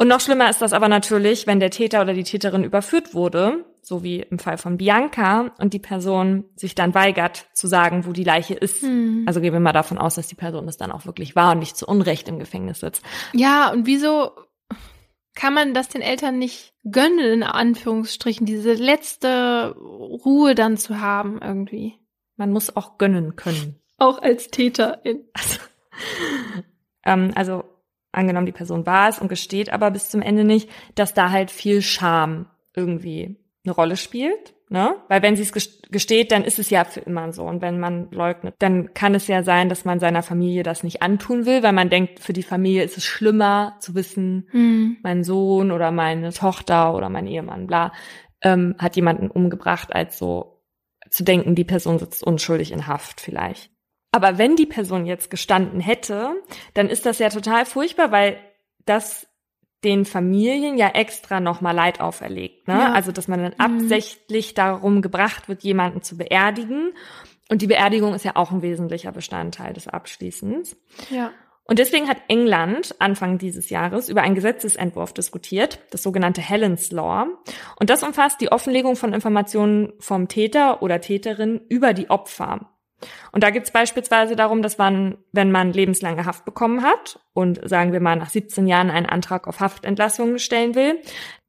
Und noch schlimmer ist das aber natürlich, wenn der Täter oder die Täterin überführt wurde, so wie im Fall von Bianca, und die Person sich dann weigert zu sagen, wo die Leiche ist. Mhm. Also gehen wir mal davon aus, dass die Person es dann auch wirklich war und nicht zu Unrecht im Gefängnis sitzt. Ja, und wieso kann man das den Eltern nicht gönnen, in Anführungsstrichen, diese letzte Ruhe dann zu haben irgendwie? Man muss auch gönnen können. Auch als Täterin. Ähm, also angenommen, die Person war es und gesteht aber bis zum Ende nicht, dass da halt viel Scham irgendwie eine Rolle spielt. Ne? Weil wenn sie es ges- gesteht, dann ist es ja für immer so. Und wenn man leugnet, dann kann es ja sein, dass man seiner Familie das nicht antun will, weil man denkt, für die Familie ist es schlimmer zu wissen, Mhm. mein Sohn oder meine Tochter oder mein Ehemann, bla, ähm, hat jemanden umgebracht, als so zu denken, die Person sitzt unschuldig in Haft vielleicht. Aber wenn die Person jetzt gestanden hätte, dann ist das ja total furchtbar, weil das den Familien ja extra nochmal Leid auferlegt. Ne? Ja. Also, dass man dann Mhm. absichtlich darum gebracht wird, jemanden zu beerdigen. Und die Beerdigung ist ja auch ein wesentlicher Bestandteil des Abschließens. Ja. Und deswegen hat England Anfang dieses Jahres über einen Gesetzesentwurf diskutiert, das sogenannte Helen's Law. Und das umfasst die Offenlegung von Informationen vom Täter oder Täterin über die Opfer. Und da geht es beispielsweise darum, dass man, wenn man lebenslange Haft bekommen hat und sagen wir mal nach 17 Jahren einen Antrag auf Haftentlassung stellen will,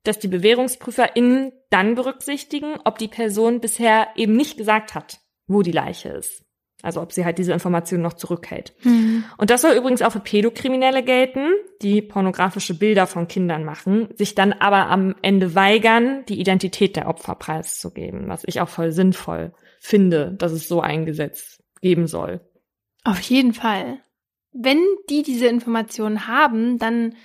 dass die BewährungsprüferInnen dann berücksichtigen, ob die Person bisher eben nicht gesagt hat, wo die Leiche ist. Also ob sie halt diese Information noch zurückhält. Mhm. Und das soll übrigens auch für Pädokriminelle gelten, die pornografische Bilder von Kindern machen, sich dann aber am Ende weigern, die Identität der Opfer preiszugeben, was ich auch voll sinnvoll finde, dass es so ein Gesetz geben soll. Auf jeden Fall. Wenn die diese Informationen haben, dann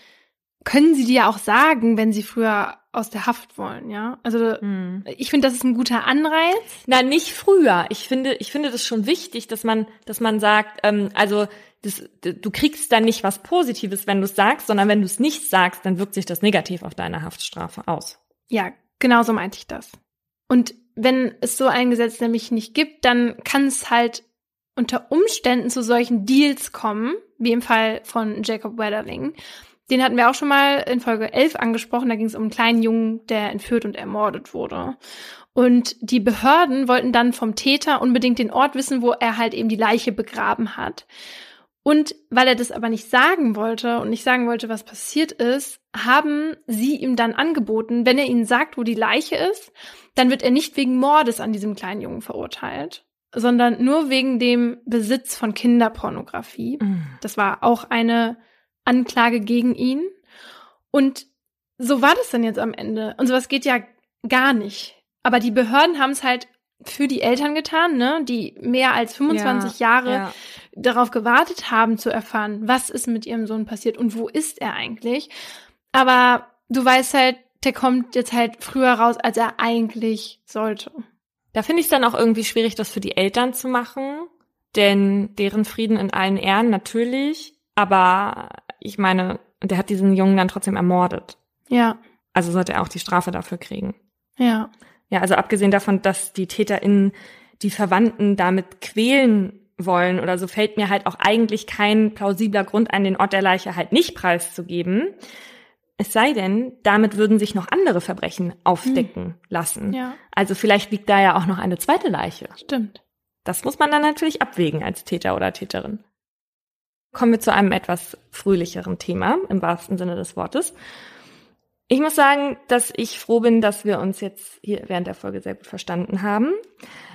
können sie die ja auch sagen, wenn sie früher aus der Haft wollen, ja? Also ich finde, das ist ein guter Anreiz. Na, nicht früher. Ich finde, ich finde das schon wichtig, dass man, dass man sagt, ähm, also das, du kriegst dann nicht was Positives, wenn du es sagst, sondern wenn du es nicht sagst, dann wirkt sich das negativ auf deine Haftstrafe aus. Ja, genau so meinte ich das. Und wenn es so ein Gesetz nämlich nicht gibt, dann kann es halt unter Umständen zu solchen Deals kommen, wie im Fall von Jacob Wetterling. Den hatten wir auch schon mal in Folge 11 angesprochen. Da ging es um einen kleinen Jungen, der entführt und ermordet wurde. Und die Behörden wollten dann vom Täter unbedingt den Ort wissen, wo er halt eben die Leiche begraben hat. Und weil er das aber nicht sagen wollte und nicht sagen wollte, was passiert ist, haben sie ihm dann angeboten, wenn er ihnen sagt, wo die Leiche ist, dann wird er nicht wegen Mordes an diesem kleinen Jungen verurteilt, sondern nur wegen dem Besitz von Kinderpornografie. Das war auch eine Anklage gegen ihn. Und so war das dann jetzt am Ende. Und sowas geht ja gar nicht. Aber die Behörden haben es halt für die Eltern getan, ne, die mehr als 25 Jahre Ja. darauf gewartet haben zu erfahren, was ist mit ihrem Sohn passiert und wo ist er eigentlich. Aber du weißt halt, der kommt jetzt halt früher raus, als er eigentlich sollte. Da finde ich es dann auch irgendwie schwierig, das für die Eltern zu machen, denn deren Frieden in allen Ehren natürlich, aber ich meine, der hat diesen Jungen dann trotzdem ermordet. Ja, Also sollte er auch die Strafe dafür kriegen. ja, Ja, also abgesehen davon, dass die TäterInnen die Verwandten damit quälen wollen oder so, fällt mir halt auch eigentlich kein plausibler Grund ein, den Ort der Leiche halt nicht preiszugeben. Es sei denn, damit würden sich noch andere Verbrechen aufdecken lassen. ja, Also vielleicht liegt da ja auch noch eine zweite Leiche. stimmt. Das muss man dann natürlich abwägen als Täter oder Täterin. Kommen wir zu einem etwas fröhlicheren Thema im wahrsten Sinne des Wortes. Ich muss sagen, dass ich froh bin, dass wir uns jetzt hier während der Folge sehr gut verstanden haben.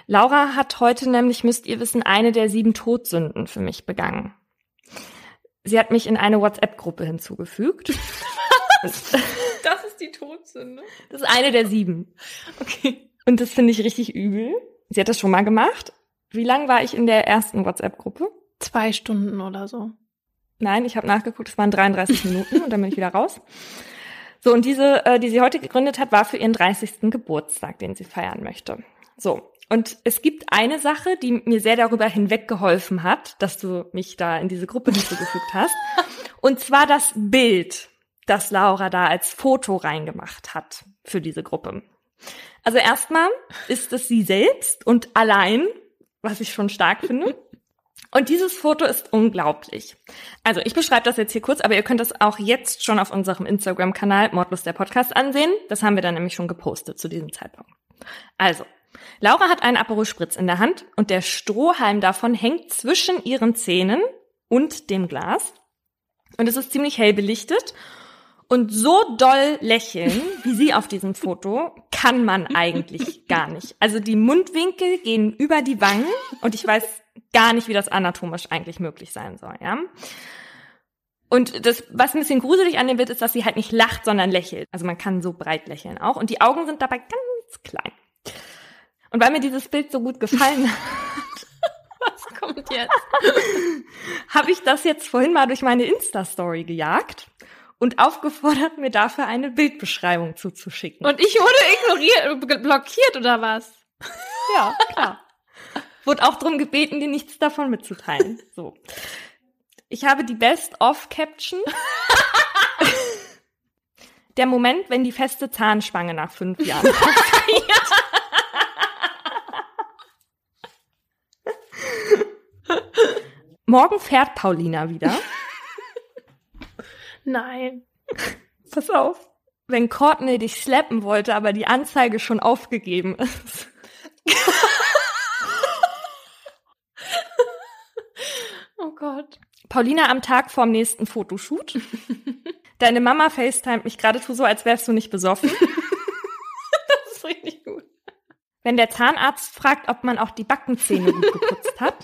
Laura hat heute nämlich, müsst ihr wissen, eine der sieben Todsünden für mich begangen. Sie hat mich in eine WhatsApp-Gruppe hinzugefügt. Das ist die Todsünde. Das ist eine der sieben. Okay. Und das finde ich richtig übel. Sie hat das schon mal gemacht. Wie lang war ich in der ersten WhatsApp-Gruppe? Zwei Stunden oder so. Nein, ich habe nachgeguckt, es waren 33 Minuten und dann bin ich wieder raus. So, und diese, äh, die sie heute gegründet hat, war für ihren 30. Geburtstag, den sie feiern möchte. So, und es gibt eine Sache, die mir sehr darüber hinweggeholfen hat, dass du mich da in diese Gruppe hinzugefügt hast. Und zwar das Bild, das Laura da als Foto reingemacht hat für diese Gruppe. Also erstmal ist es sie selbst und allein, was ich schon stark finde. Und dieses Foto ist unglaublich. Also ich beschreibe das jetzt hier kurz, aber ihr könnt das auch jetzt schon auf unserem Instagram-Kanal Mordlos der Podcast ansehen. Das haben wir dann nämlich schon gepostet zu diesem Zeitpunkt. Also, Laura hat einen Aperol Spritz in der Hand und der Strohhalm davon hängt zwischen ihren Zähnen und dem Glas. Und es ist ziemlich hell belichtet. Und so doll lächeln, wie sie auf diesem Foto, kann man eigentlich gar nicht. Also die Mundwinkel gehen über die Wangen und ich weiß gar nicht, wie das anatomisch eigentlich möglich sein soll, ja. Und das, was ein bisschen gruselig an dem Bild ist, dass sie halt nicht lacht, sondern lächelt. Also man kann so breit lächeln auch. Und die Augen sind dabei ganz klein. Und weil mir dieses Bild so gut gefallen hat, Was kommt jetzt? habe ich das jetzt vorhin mal durch meine Insta-Story gejagt und aufgefordert, mir dafür eine Bildbeschreibung zuzuschicken. Und ich wurde ignoriert, blockiert oder was? ja, klar. Wurde auch darum gebeten, dir nichts davon mitzuteilen. So. Ich habe die Best-of-Caption. Der Moment, wenn die feste Zahnspange nach fünf Jahren. Morgen fährt Paulina wieder. Nein. Pass auf. Wenn Courtney dich slappen wollte, aber die Anzeige schon aufgegeben ist. Gott. Paulina am Tag vorm nächsten Fotoshoot. Deine Mama FaceTimet mich gerade tu so, als wärst du nicht besoffen. Das ist richtig gut. Wenn der Zahnarzt fragt, ob man auch die Backenzähne gut geputzt hat.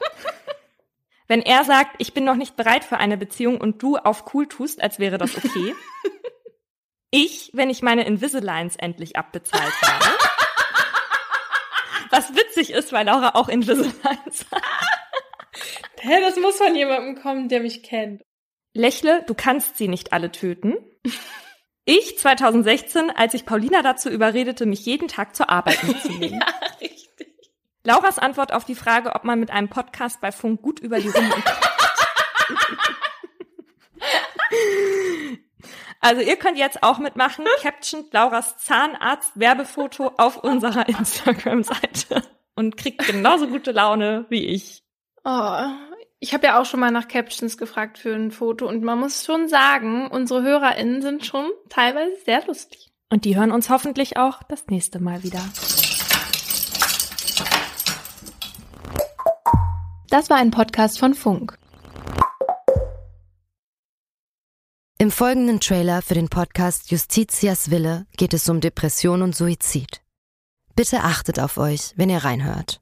Wenn er sagt, ich bin noch nicht bereit für eine Beziehung und du auf cool tust, als wäre das okay. Ich, wenn ich meine Invisaligns endlich abbezahlt habe. Was witzig ist, weil Laura auch Invisaligns hat. Hä, das muss von jemandem kommen, der mich kennt. Lächle, du kannst sie nicht alle töten. Ich 2016, als ich Paulina dazu überredete, mich jeden Tag zur Arbeit mitzunehmen. Ja, richtig. Lauras Antwort auf die Frage, ob man mit einem Podcast bei Funk gut über die Runden Also ihr könnt jetzt auch mitmachen. Caption Lauras Zahnarzt Werbefoto auf unserer Instagram-Seite und kriegt genauso gute Laune wie ich. Oh, ich habe ja auch schon mal nach Captions gefragt für ein Foto und man muss schon sagen, unsere HörerInnen sind schon teilweise sehr lustig. Und die hören uns hoffentlich auch das nächste Mal wieder. Das war ein Podcast von Funk. Im folgenden Trailer für den Podcast Justitias Wille geht es um Depression und Suizid. Bitte achtet auf euch, wenn ihr reinhört.